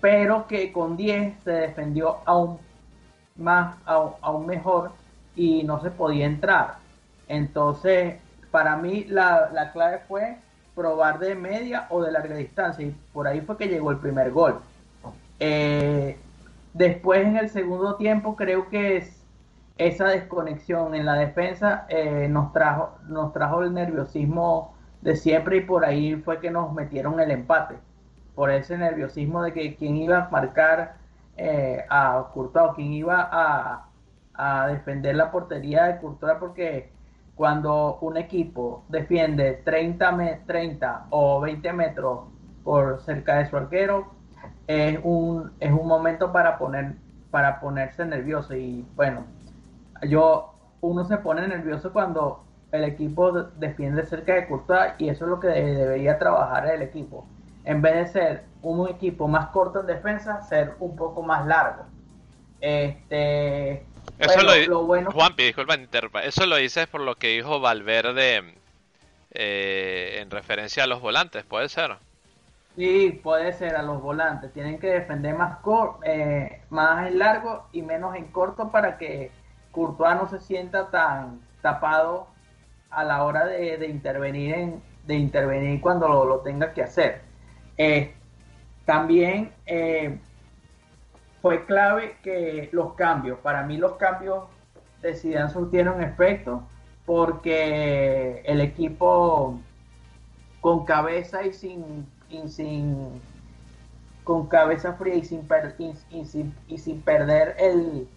B: pero que con 10 se defendió aún más, aún, mejor y no se podía entrar. Entonces, para mí la, la clave fue probar de media o de larga distancia y por ahí fue que llegó el primer gol. Eh, después en el segundo tiempo creo que es, esa desconexión en la defensa eh, nos trajo nos trajo el nerviosismo de siempre y por ahí fue que nos metieron el empate por ese nerviosismo de que quién iba a marcar eh, a Courtois, quién iba a, a, defender la portería de Courtois porque cuando un equipo defiende 30, 30 o 20 metros por cerca de su arquero, es un, es un momento para, poner, para ponerse nervioso. Y bueno, yo, uno se pone nervioso cuando el equipo defiende cerca de Courtois y eso es lo que debería trabajar el equipo. En vez de ser un equipo más corto en defensa, ser un poco más largo. Este,
A: eso lo, bueno... Juanpi, disculpa, Eso lo dices por lo que dijo Valverde eh, en referencia a los volantes, ¿puede ser?
B: Sí, puede ser a los volantes. Tienen que defender más, eh, más en largo y menos en corto para que Courtois no se sienta tan tapado a la hora de, intervenir en, intervenir cuando lo, tenga que hacer. Eh, también eh, fue clave que los cambios, para mí los cambios de Zidane surtieron efecto porque el equipo con cabeza y sin, con cabeza fría y sin, y sin, perder el,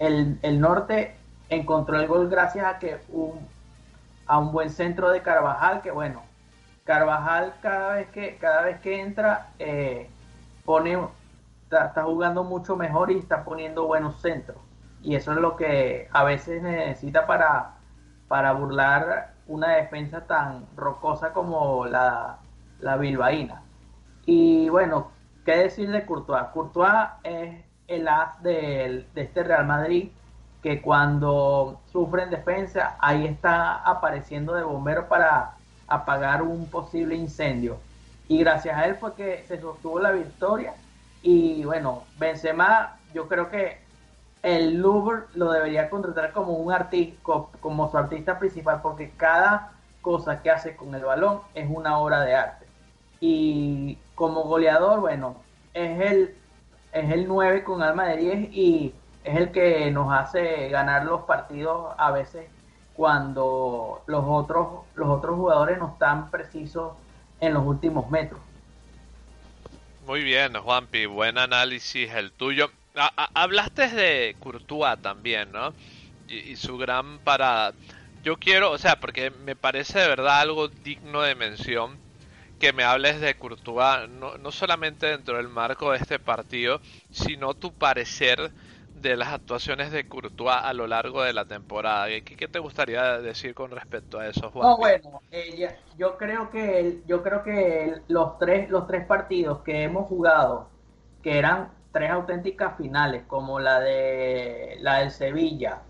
B: el, norte encontró el gol gracias a que un, a un buen centro de Carvajal que bueno Carvajal cada vez que cada vez que entra eh, pone está, jugando mucho mejor y está poniendo buenos centros. Y eso es lo que a veces necesita para, para burlar una defensa tan rocosa como la, la bilbaína. Y bueno, ¿qué decir de Courtois? Courtois es el as de, de este Real Madrid que cuando sufre en defensa, ahí está apareciendo de bombero para apagar un posible incendio. Y gracias a él fue que se sostuvo la victoria y bueno, Benzema, yo creo que el Louvre lo debería contratar como un artista, como su artista principal, porque cada cosa que hace con el balón es una obra de arte. Y como goleador, bueno, es el, es el 9 con alma de 10 y es el que nos hace ganar los partidos a veces cuando los otros, los otros jugadores no están precisos en los últimos metros.
A: Muy bien, Juanpi, buen análisis el tuyo. hablaste de Courtois también, ¿no? Y, su gran parada. Yo quiero, o sea, porque me parece de verdad algo digno de mención que me hables de Courtois, no, no solamente dentro del marco de este partido, sino tu parecer de las actuaciones de Courtois a lo largo de la temporada. ¿Qué, te gustaría decir con respecto a eso, Juan?
B: No, bueno, eh, yo creo que yo creo que los tres los tres partidos que hemos jugado, que eran tres auténticas finales, como la de la del Sevilla,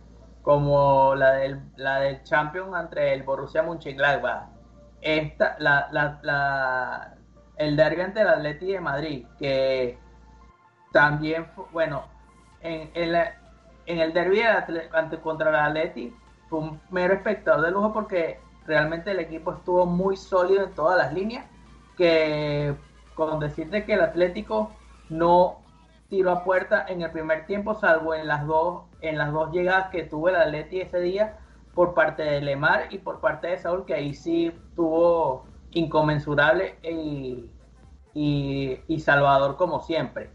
B: como la del la del Champions entre el Borussia Mönchengladbach, esta la, la, el derbi ante el Atleti de Madrid, que también bueno en, en, el derby ante, contra el Atleti fue un mero espectador de lujo porque realmente el equipo estuvo muy sólido en todas las líneas que con decirte que el Atlético no tiró a puerta en el primer tiempo salvo en las dos en las dos llegadas que tuvo el Atleti ese día por parte de Lemar y por parte de Saúl que ahí sí tuvo inconmensurable y, y Salvador como siempre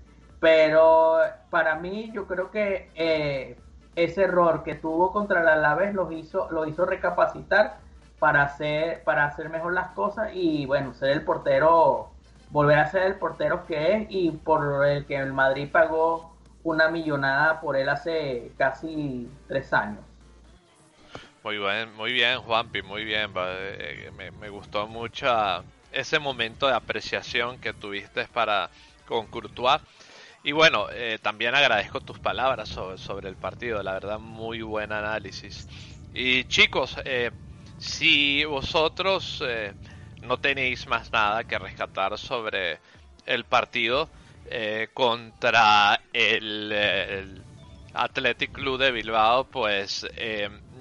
B: pero para mí yo creo que eh, ese error que tuvo contra el Alavés lo hizo, lo hizo recapacitar para hacer, para hacer mejor las cosas y bueno, ser el portero, volver a ser el portero que es y por el que el Madrid pagó una millonada por él hace casi tres años.
A: Muy bien, muy bien, Juanpi, muy bien. Eh, me, me, gustó mucho ese momento de apreciación que tuviste para con Courtois. Y bueno, eh, también agradezco tus palabras sobre, el partido, la verdad muy buen análisis. Y chicos, eh, si vosotros eh, no tenéis más nada que rescatar sobre el partido eh, contra el, el, Athletic Club de Bilbao, pues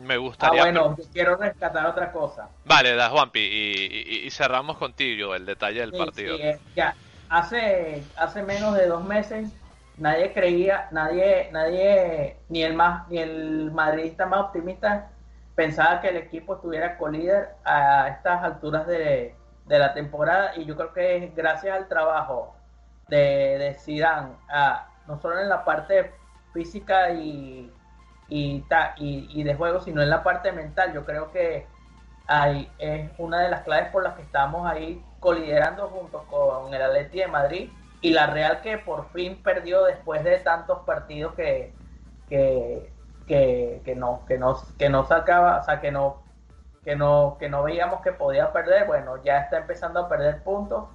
A: me gustaría...
B: Ah, bueno, quiero rescatar otra cosa.
A: Vale, da Juanpi, y, y, cerramos contigo el detalle del partido.
B: ya, hace, hace menos de dos meses nadie creía, nadie, nadie, ni el más, ni el madridista más optimista pensaba que el equipo estuviera colíder a estas alturas de, la temporada y yo creo que es gracias al trabajo de, de Zidane, no solo en la parte física y, y, y, de juego, sino en la parte mental. Yo creo que hay, es una de las claves por las que estamos ahí coliderando junto con el Atleti de Madrid y la Real que por fin perdió después de tantos partidos que, que, que, no, que no, que no sacaba, o sea, que no, que no, que no veíamos que podía perder, bueno, ya está empezando a perder puntos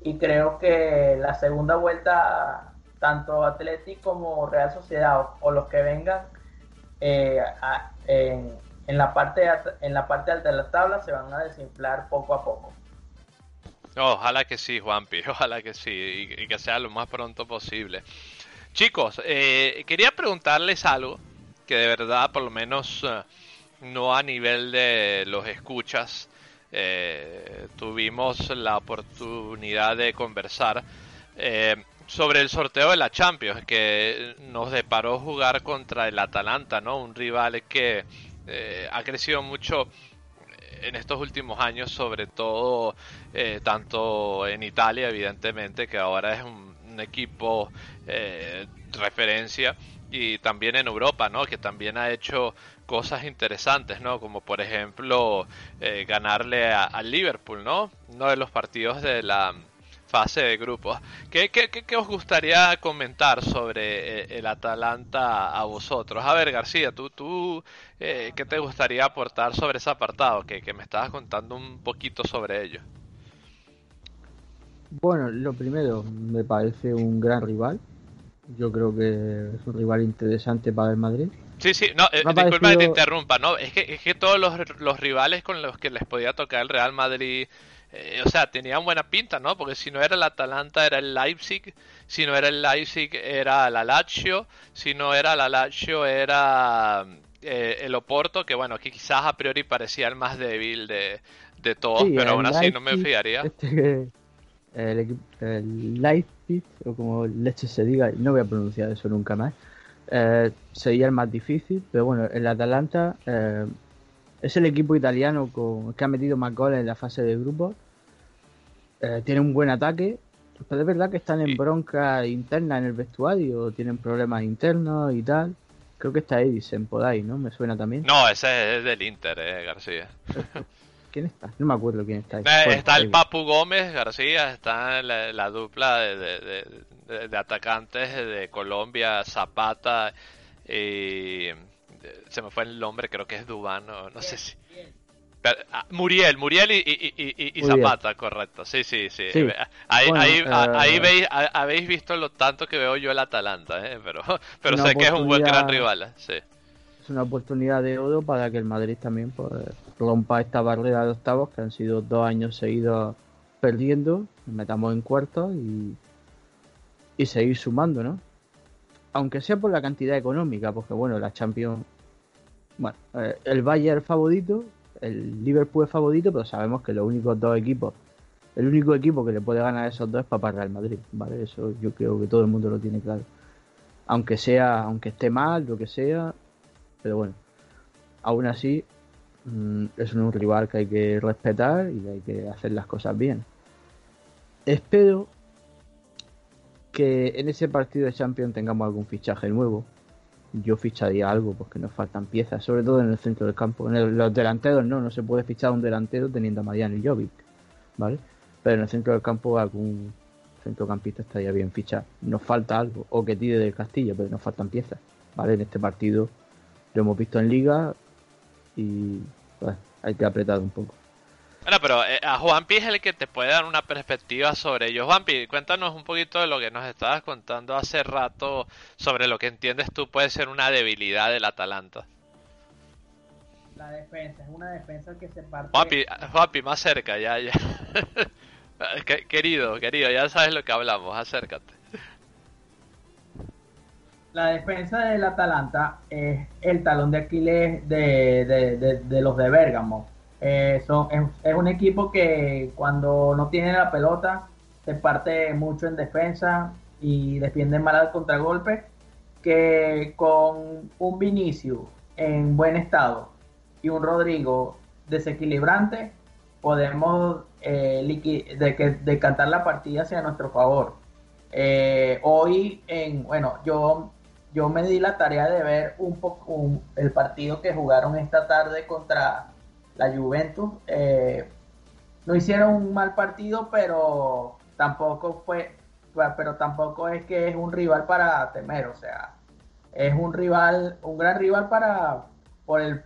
B: y creo que la segunda vuelta, tanto Atlético como Real Sociedad o, los que vengan eh, en, en, la parte, en la parte alta de la tabla se van a desinflar poco a poco.
A: Ojalá que sí, Juanpi, ojalá que sí, y, que sea lo más pronto posible. Chicos, eh, quería preguntarles algo que de verdad, por lo menos eh, no a nivel de los escuchas, eh, tuvimos la oportunidad de conversar sobre el sorteo de la Champions, que nos deparó jugar contra el Atalanta, ¿no? Un rival que ha crecido mucho en estos últimos años, sobre todo eh, tanto en Italia, evidentemente, que ahora es un, equipo eh, referencia, y también en Europa, ¿no? Que también ha hecho cosas interesantes, ¿no? Como por ejemplo eh, ganarle al Liverpool, ¿no? Uno de los partidos de la fase de grupos. ¿Qué, qué, qué, os gustaría comentar sobre eh, el Atalanta a vosotros? A ver, García, tú, tú eh, ¿qué te gustaría aportar sobre ese apartado? Que, que me estabas contando un poquito sobre ello.
C: Bueno, lo primero, me parece un gran rival. Yo creo que es un rival interesante para el Madrid.
A: Sí, sí, no, eh, disculpa que te interrumpa, ¿no? Es que, es que todos los, los rivales con los que les podía tocar el Real Madrid eh, o sea, tenían buena pinta, ¿no? Porque si no era el Atalanta era el Leipzig, si no era el Leipzig era la Lazio, si no era la Lazio era eh, el Oporto, que bueno, que quizás a priori parecía el más débil de, de todos, pero aún así no me fiaría.
C: Este, el, el, Leipzig, o como leche se diga, no voy a pronunciar eso nunca más, eh, sería el más difícil, pero bueno, el Atalanta es el equipo italiano con, que ha metido más goles en la fase de grupos eh, tiene un buen ataque, pero es verdad que están en bronca interna en el vestuario, tienen problemas internos y tal. Creo que está Edison por ahí, ¿no? Me suena también.
A: No, ese es del Inter, eh, García.
C: ¿Quién está? No me acuerdo quién está.
A: Ahí. Eh, está el Papu Gómez García, está la, la dupla de, de, atacantes de Colombia, Zapata y... Se me fue el nombre, creo que es Dubán, no sé si... Ah, Muriel, Muriel y, Zapata, correcto. Sí, sí, sí. Ahí, ahí, ahí, eh, veis, habéis visto lo tanto que veo yo el Atalanta, ¿eh? pero, pero sé que es un buen gran rival. Sí.
C: Es una oportunidad de oro para que el Madrid también pues, rompa esta barrera de octavos que han sido dos años seguidos perdiendo, metamos en cuartos y, y seguir sumando, ¿no? Aunque sea por la cantidad económica, porque bueno, la Champions bueno, eh, el Bayern favorito el Liverpool es favorito, pero sabemos que los únicos dos equipos, el único equipo que le puede ganar a esos dos es para Real Madrid, ¿vale? Eso yo creo que todo el mundo lo tiene claro. Aunque sea, aunque esté mal, lo que sea, pero bueno, aún así mm, es un rival que hay que respetar y hay que hacer las cosas bien. Espero que en ese partido de Champions tengamos algún fichaje nuevo yo ficharía algo porque nos faltan piezas, sobre todo en el centro del campo. En los delanteros no, no se puede fichar un delantero teniendo a Mariano y Jovic, ¿vale? Pero en el centro del campo algún centrocampista estaría bien fichar. Nos falta algo, o que tire del Castillo, pero nos faltan piezas, ¿vale? En este partido lo hemos visto en liga y pues, hay que apretar un poco.
A: Bueno, pero eh, a Juanpi es el que te puede dar una perspectiva sobre ello. Juanpi, cuéntanos un poquito de lo que nos estabas contando hace rato sobre lo que entiendes tú puede ser una debilidad del Atalanta.
B: La defensa es una defensa que se parte.
A: Papi, papi, más cerca, ya, ya. querido, querido, ya sabes lo que hablamos, acércate.
B: La defensa del Atalanta es el talón de Aquiles de, los de Bérgamo. Eh, es, un equipo que cuando no tiene la pelota se parte mucho en defensa y defiende mal al contragolpe. Que con un Vinicius en buen estado y un Rodrigo desequilibrante, podemos eh, decantar la partida hacia nuestro favor. Eh, hoy, en, bueno, yo, yo me di la tarea de ver un poco el partido que jugaron esta tarde contra la Juventus. Eh, no hicieron un mal partido, pero tampoco fue, pero tampoco es que es un rival para temer, o sea, es un rival, un gran rival para por el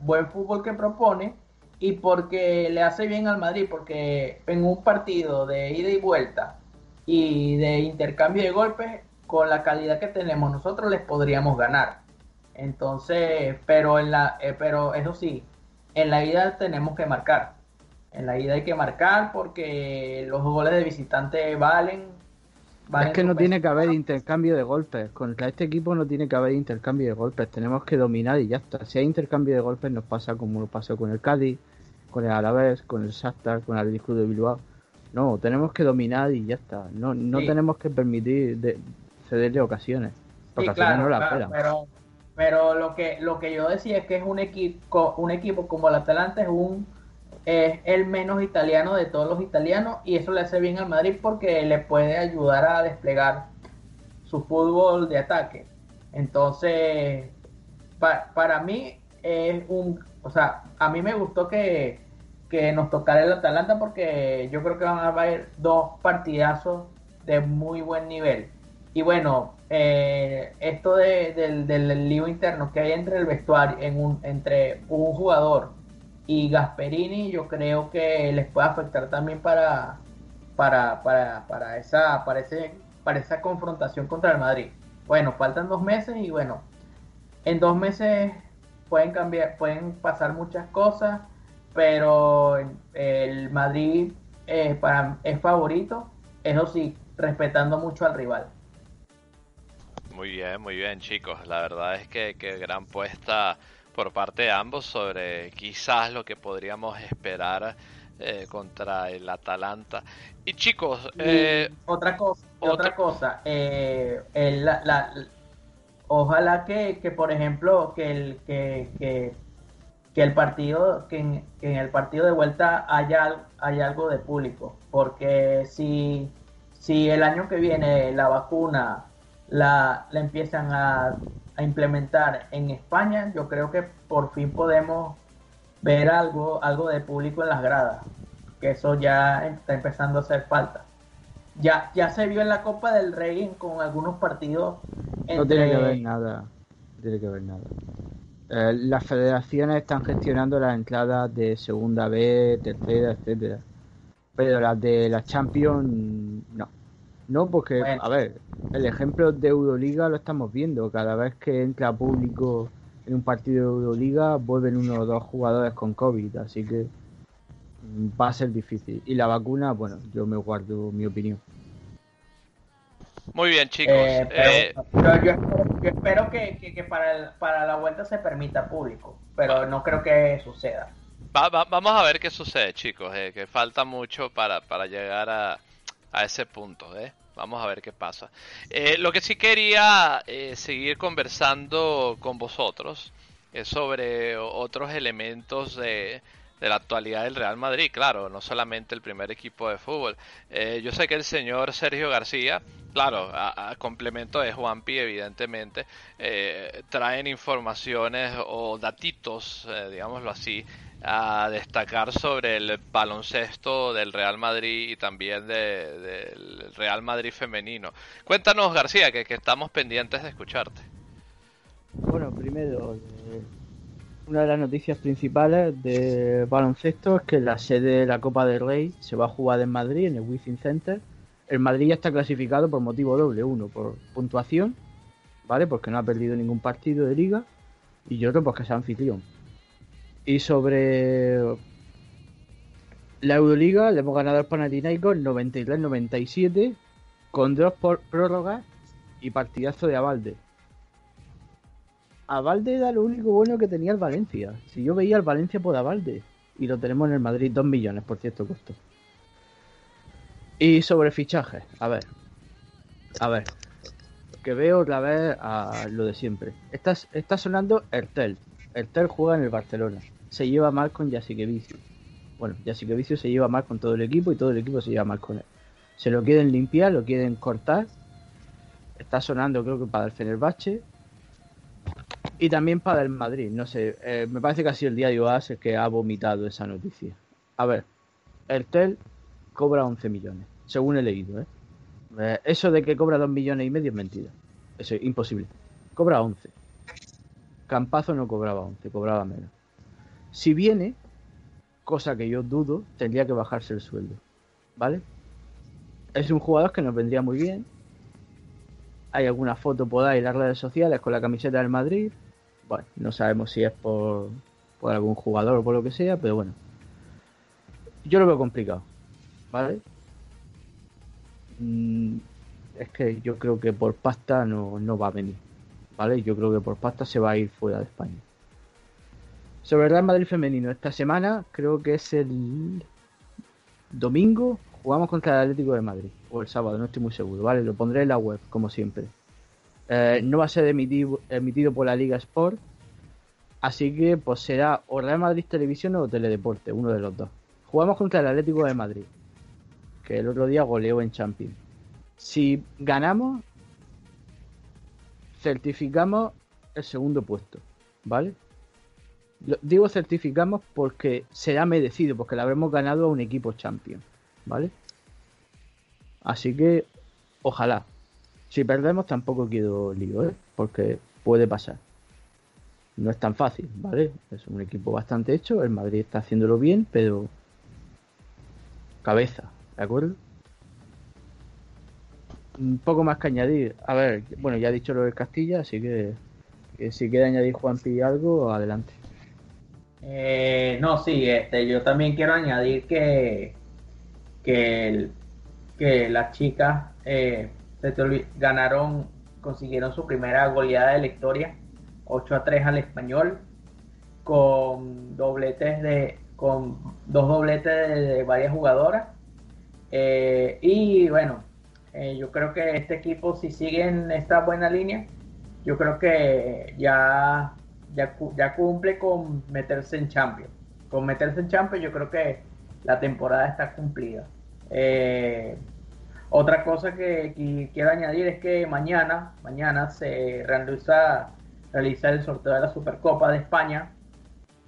B: buen fútbol que propone y porque le hace bien al Madrid, porque en un partido de ida y vuelta y de intercambio de golpes, con la calidad que tenemos nosotros les podríamos ganar. Entonces, pero en la eh, pero eso sí, en la ida tenemos que marcar. En la ida hay que marcar porque los goles de visitante valen
C: es que no tiene que haber intercambio de golpes. Contra este equipo no tiene que haber intercambio de golpes. Tenemos que dominar y ya está. Si hay intercambio de golpes nos pasa como lo pasó con el Cádiz, con el Alavés, con el Shakhtar, con el Club de Bilbao. No, tenemos que dominar y ya está. No, no tenemos que permitir de, cederle ocasiones. Porque
B: al no la Pero, pero lo que lo que yo decía es que es un equipo un equipo como el Atalanta es un es el menos italiano de todos los italianos y eso le hace bien al Madrid porque le puede ayudar a desplegar su fútbol de ataque. Entonces, para mí es un, o sea, a mí me gustó que, nos tocara el Atalanta porque yo creo que van a haber dos partidazos de muy buen nivel. Y bueno, eh, esto del, del lío interno que hay entre el vestuario, en un, entre un jugador y Gasperini yo creo que les puede afectar también para, para, para, para, esa, para, esa confrontación contra el Madrid. Bueno, faltan dos meses y bueno, en dos meses pueden cambiar, pueden pasar muchas cosas, pero el Madrid eh, para, es favorito, eso sí, respetando mucho al rival.
A: Muy bien, muy bien chicos, la verdad es que, que gran puesta por parte de ambos sobre quizás lo que podríamos esperar eh, contra el Atalanta. Y chicos, eh,
B: otra cosa, otra, cosa, eh, ojalá que, que, por ejemplo, que el que, que, que el partido, que en, el partido de vuelta haya, haya algo de público, porque si, si el año que viene la vacuna la, la empiezan a a implementar en España, yo creo que por fin podemos ver algo, algo de público en las gradas, que eso ya está empezando a hacer falta. Ya, ya se vio en la Copa del Rey con algunos partidos.
C: No tiene que ver nada, tiene que ver nada. Eh, las federaciones están gestionando las entradas de segunda B, tercera, etcétera, pero las de la Champions no. No, porque, a ver, el ejemplo de Euroliga lo estamos viendo. Cada vez que entra público en un partido de Euroliga, vuelven uno o dos jugadores con COVID. Así que va a ser difícil. Y la vacuna, bueno, yo me guardo mi opinión.
A: Muy bien, chicos. Eh,
B: eh, yo, espero que, para, para, la vuelta se permita público, pero no creo que suceda.
A: vamos a ver qué sucede, chicos, eh, que falta mucho para, para llegar a, a ese punto, ¿eh? Vamos a ver qué pasa. Eh, lo que sí quería eh, seguir conversando con vosotros es sobre otros elementos de, la actualidad del Real Madrid, claro, no solamente el primer equipo de fútbol. Eh, yo sé que el señor Sergio García, claro, a, complemento de Juanpi, evidentemente, traen informaciones o datitos, digámoslo así, a destacar sobre el baloncesto del Real Madrid y también del Real Madrid femenino. Cuéntanos, García, que, estamos pendientes de escucharte.
C: Bueno, primero, eh, una de las noticias principales de baloncesto es que la sede de la Copa del Rey se va a jugar en Madrid, en el Wizzing Center. El Madrid ya está clasificado por motivo doble, uno por puntuación, ¿vale? Porque no ha perdido ningún partido de liga, y otro porque es anfitrión. Y sobre la Euroliga, le hemos ganado al Panathinaikos 93-97 con dos prórrogas y partidazo de Avalde. Avalde era lo único bueno que tenía el Valencia. Si yo veía el Valencia por Avalde. Y lo tenemos en el Madrid, 2 millones, por cierto, costo. Y sobre fichajes, a ver. A ver. Que veo otra vez a lo de siempre. Está, está sonando Ertel. Ertel juega en el Barcelona. Se lleva mal con Vicio. Bueno, Vicio se lleva mal con todo el equipo y todo el equipo se lleva mal con él. Se lo quieren limpiar, lo quieren cortar. Está sonando creo que para el Fenerbahce. Y también para el Madrid. No sé, eh, me parece que ha sido el diario AS el que ha vomitado esa noticia. A ver, Ertel cobra 11 millones, según he leído. ¿eh? ¿eh? eso de que cobra 2 millones y medio es mentira. Eso es imposible. Cobra 11. Campazo no cobraba 11, cobraba menos. Si viene, cosa que yo dudo, tendría que bajarse el sueldo. ¿Vale? Es un jugador que nos vendría muy bien. Hay alguna foto por ahí en las redes sociales con la camiseta del Madrid. Bueno, no sabemos si es por, algún jugador o por lo que sea, pero bueno. Yo lo veo complicado. ¿vale? Mm, es que yo creo que por pasta no, no va a venir, ¿vale? Yo creo que por pasta se va a ir fuera de España. Sobre el Real Madrid femenino, esta semana creo que es el domingo, jugamos contra el Atlético de Madrid, o el sábado, no estoy muy seguro, ¿vale? Lo pondré en la web, como siempre. Eh, no va a ser emitido, emitido por la Liga Sport, así que pues será o Real Madrid Televisión o Teledeporte, uno de los dos. Jugamos contra el Atlético de Madrid que el otro día goleó en Champions. Si ganamos, certificamos el segundo puesto, ¿vale? digo certificamos porque será merecido, porque le habremos ganado a un equipo champion, ¿vale? Así que, ojalá. Si perdemos tampoco quiero lío, ¿eh? Porque puede pasar. No es tan fácil, ¿vale? Es un equipo bastante hecho, el Madrid está haciéndolo bien, pero cabeza, ¿De acuerdo? Un poco más que añadir. A ver, bueno, ya he dicho lo de Castilla, así que, si quiere añadir Juanpi algo, adelante.
B: Eh, no, sí, este, yo también quiero añadir que, que, que las chicas eh, ganaron, consiguieron su primera goleada de la historia, 8 a 3 al español, con dobletes de, con dos dobletes de varias jugadoras eh, y bueno, eh, yo creo que este equipo, si sigue en esta buena línea, yo creo que ya, ya, ya cumple con meterse en Champions. Con meterse en Champions, yo creo que la temporada está cumplida. Eh, otra cosa que, quiero añadir es que mañana, mañana se realiza, realiza el sorteo de la Supercopa de España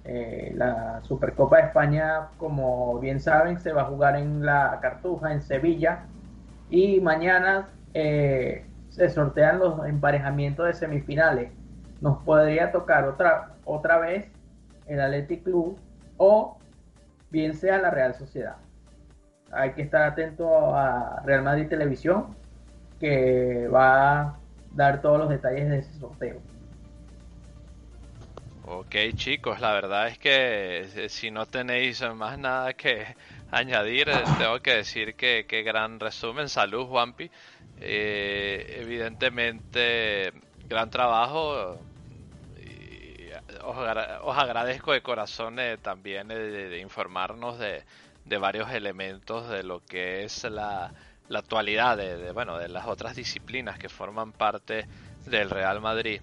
B: eh, la Supercopa de España, como bien saben, se va a jugar en la Cartuja, en Sevilla. Y mañana eh, se sortean los emparejamientos de semifinales. Nos podría tocar otra, otra vez el Athletic Club o bien sea la Real Sociedad. Hay que estar atento a Real Madrid Televisión, que va a dar todos los detalles de ese sorteo.
A: Ok chicos, la verdad es que eh, si no tenéis más nada que añadir, eh, tengo que decir que, gran resumen, salud Juanpi, eh, evidentemente gran trabajo, y os, agradezco de corazón también de, informarnos de, varios elementos de lo que es la, actualidad de, bueno, de las otras disciplinas que forman parte del Real Madrid.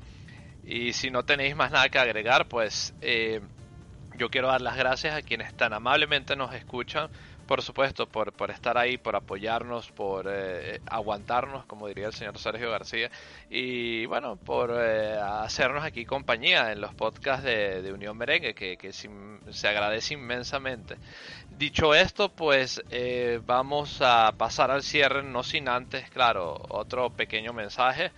A: Y si no tenéis más nada que agregar, pues eh, yo quiero dar las gracias a quienes tan amablemente nos escuchan. Por supuesto, por, por estar ahí, por apoyarnos, por eh, aguantarnos, como diría el señor Sergio García. Y bueno, por eh, hacernos aquí compañía en los podcasts de, Unión Merengue, que, se agradece inmensamente. Dicho esto, pues vamos a pasar al cierre, no sin antes, claro, otro pequeño mensaje.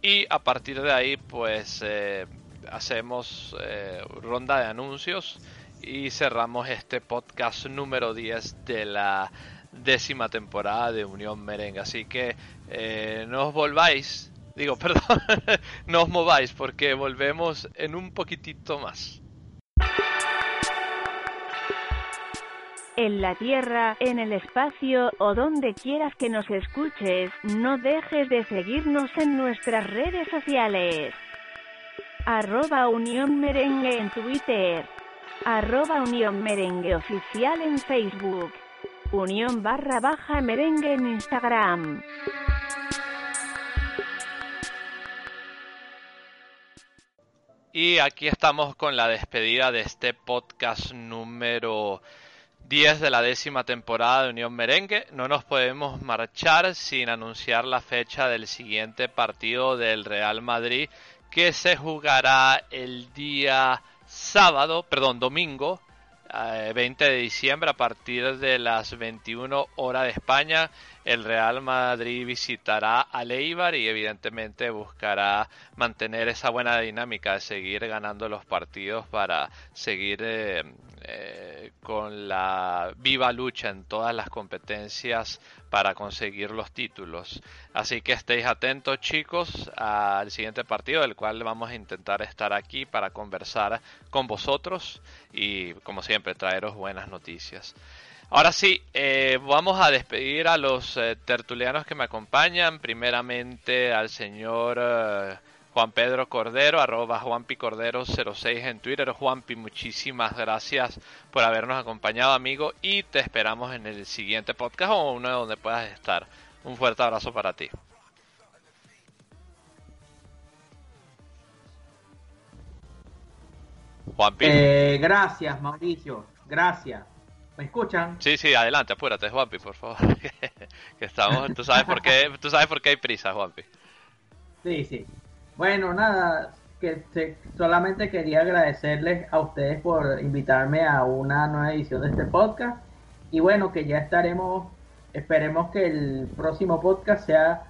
A: Y a partir de ahí, pues eh, hacemos eh, ronda de anuncios y cerramos este podcast número 10 de la décima temporada de Unión Merengue. Así que eh, no os volváis, digo, perdón, no os mováis porque volvemos en un poquitito más.
D: en la tierra, en el espacio o donde quieras que nos escuches, no dejes de seguirnos en nuestras redes sociales. Arroba Unión Merengue en Twitter. Arroba Unión Merengue Oficial en Facebook. Unión barra baja merengue en Instagram.
A: Y aquí estamos con la despedida de este podcast número 10 de la décima temporada de Unión Merengue. No nos podemos marchar sin anunciar la fecha del siguiente partido del Real Madrid que se jugará el día sábado, perdón, domingo, 20 eh, de diciembre a partir de las 21 horas de España. El Real Madrid visitará a Leibar y evidentemente buscará mantener esa buena dinámica de seguir ganando los partidos para seguir eh, eh, con la viva lucha en todas las competencias para conseguir los títulos. Así que estéis atentos chicos al siguiente partido del cual vamos a intentar estar aquí para conversar con vosotros y como siempre traeros buenas noticias. Ahora sí, eh, vamos a despedir a los eh, tertulianos que me acompañan. Primeramente al señor Juan Pedro Cordero, arroba Juanpi Cordero 06 en Twitter. Juanpi, muchísimas gracias por habernos acompañado, amigo, y te esperamos en el siguiente podcast o uno donde puedas estar. Un fuerte abrazo para ti.
B: Juanpi. Eh, gracias, Mauricio. Gracias. ¿Me escuchan?
A: Sí, sí, adelante, apúrate, Juanpi, por favor. que estamos, tú sabes por qué, tú sabes por qué hay prisa, Juanpi.
B: Sí, sí. Bueno, nada, que solamente quería agradecerles a ustedes por invitarme a una nueva edición de este podcast. Y bueno, que ya estaremos, esperemos que el próximo podcast sea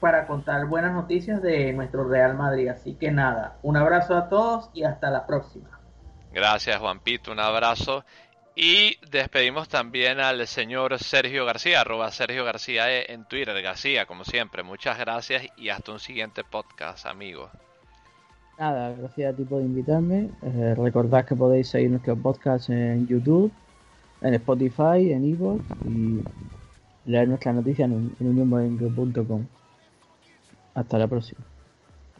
B: para contar buenas noticias de nuestro Real Madrid. Así que nada, un abrazo a todos y hasta la próxima.
A: Gracias Juan Pito, un abrazo. Y despedimos también al señor Sergio García, arroba Sergio García e en Twitter. García, como siempre, muchas gracias y hasta un siguiente podcast, amigos.
C: Nada, gracias a ti por invitarme. Eh, recordad que podéis seguir nuestros podcasts en YouTube, en Spotify, en Evox y leer nuestras noticias en, en Hasta la próxima.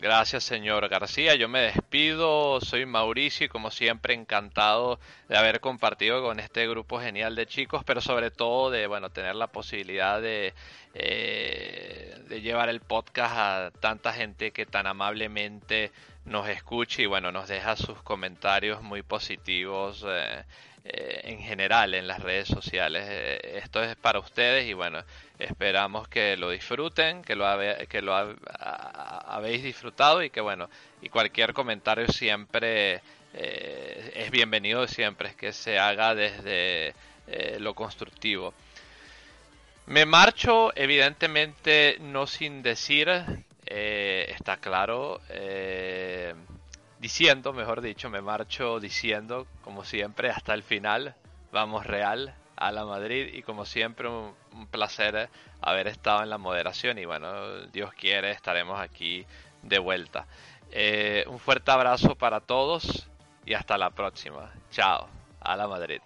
A: Gracias, señor García. Yo me despido. Soy Mauricio y como siempre encantado de haber compartido con este grupo genial de chicos, pero sobre todo de bueno tener la posibilidad de, eh, de llevar el podcast a tanta gente que tan amablemente nos escucha y bueno nos deja sus comentarios muy positivos. Eh, eh, en general en las redes sociales. Eh, esto es para ustedes y bueno, esperamos que lo disfruten, que lo, que lo habéis disfrutado y que bueno, y cualquier comentario siempre eh, es bienvenido, siempre es que se haga desde lo constructivo. Me marcho, evidentemente, no sin decir, está claro, diciendo, mejor dicho, me marcho diciendo, como siempre, hasta el final, vamos real a la Madrid y como siempre un, placer haber estado en la moderación y bueno, Dios quiere, estaremos aquí de vuelta. Eh, un fuerte abrazo para todos y hasta la próxima. Chao, a la Madrid.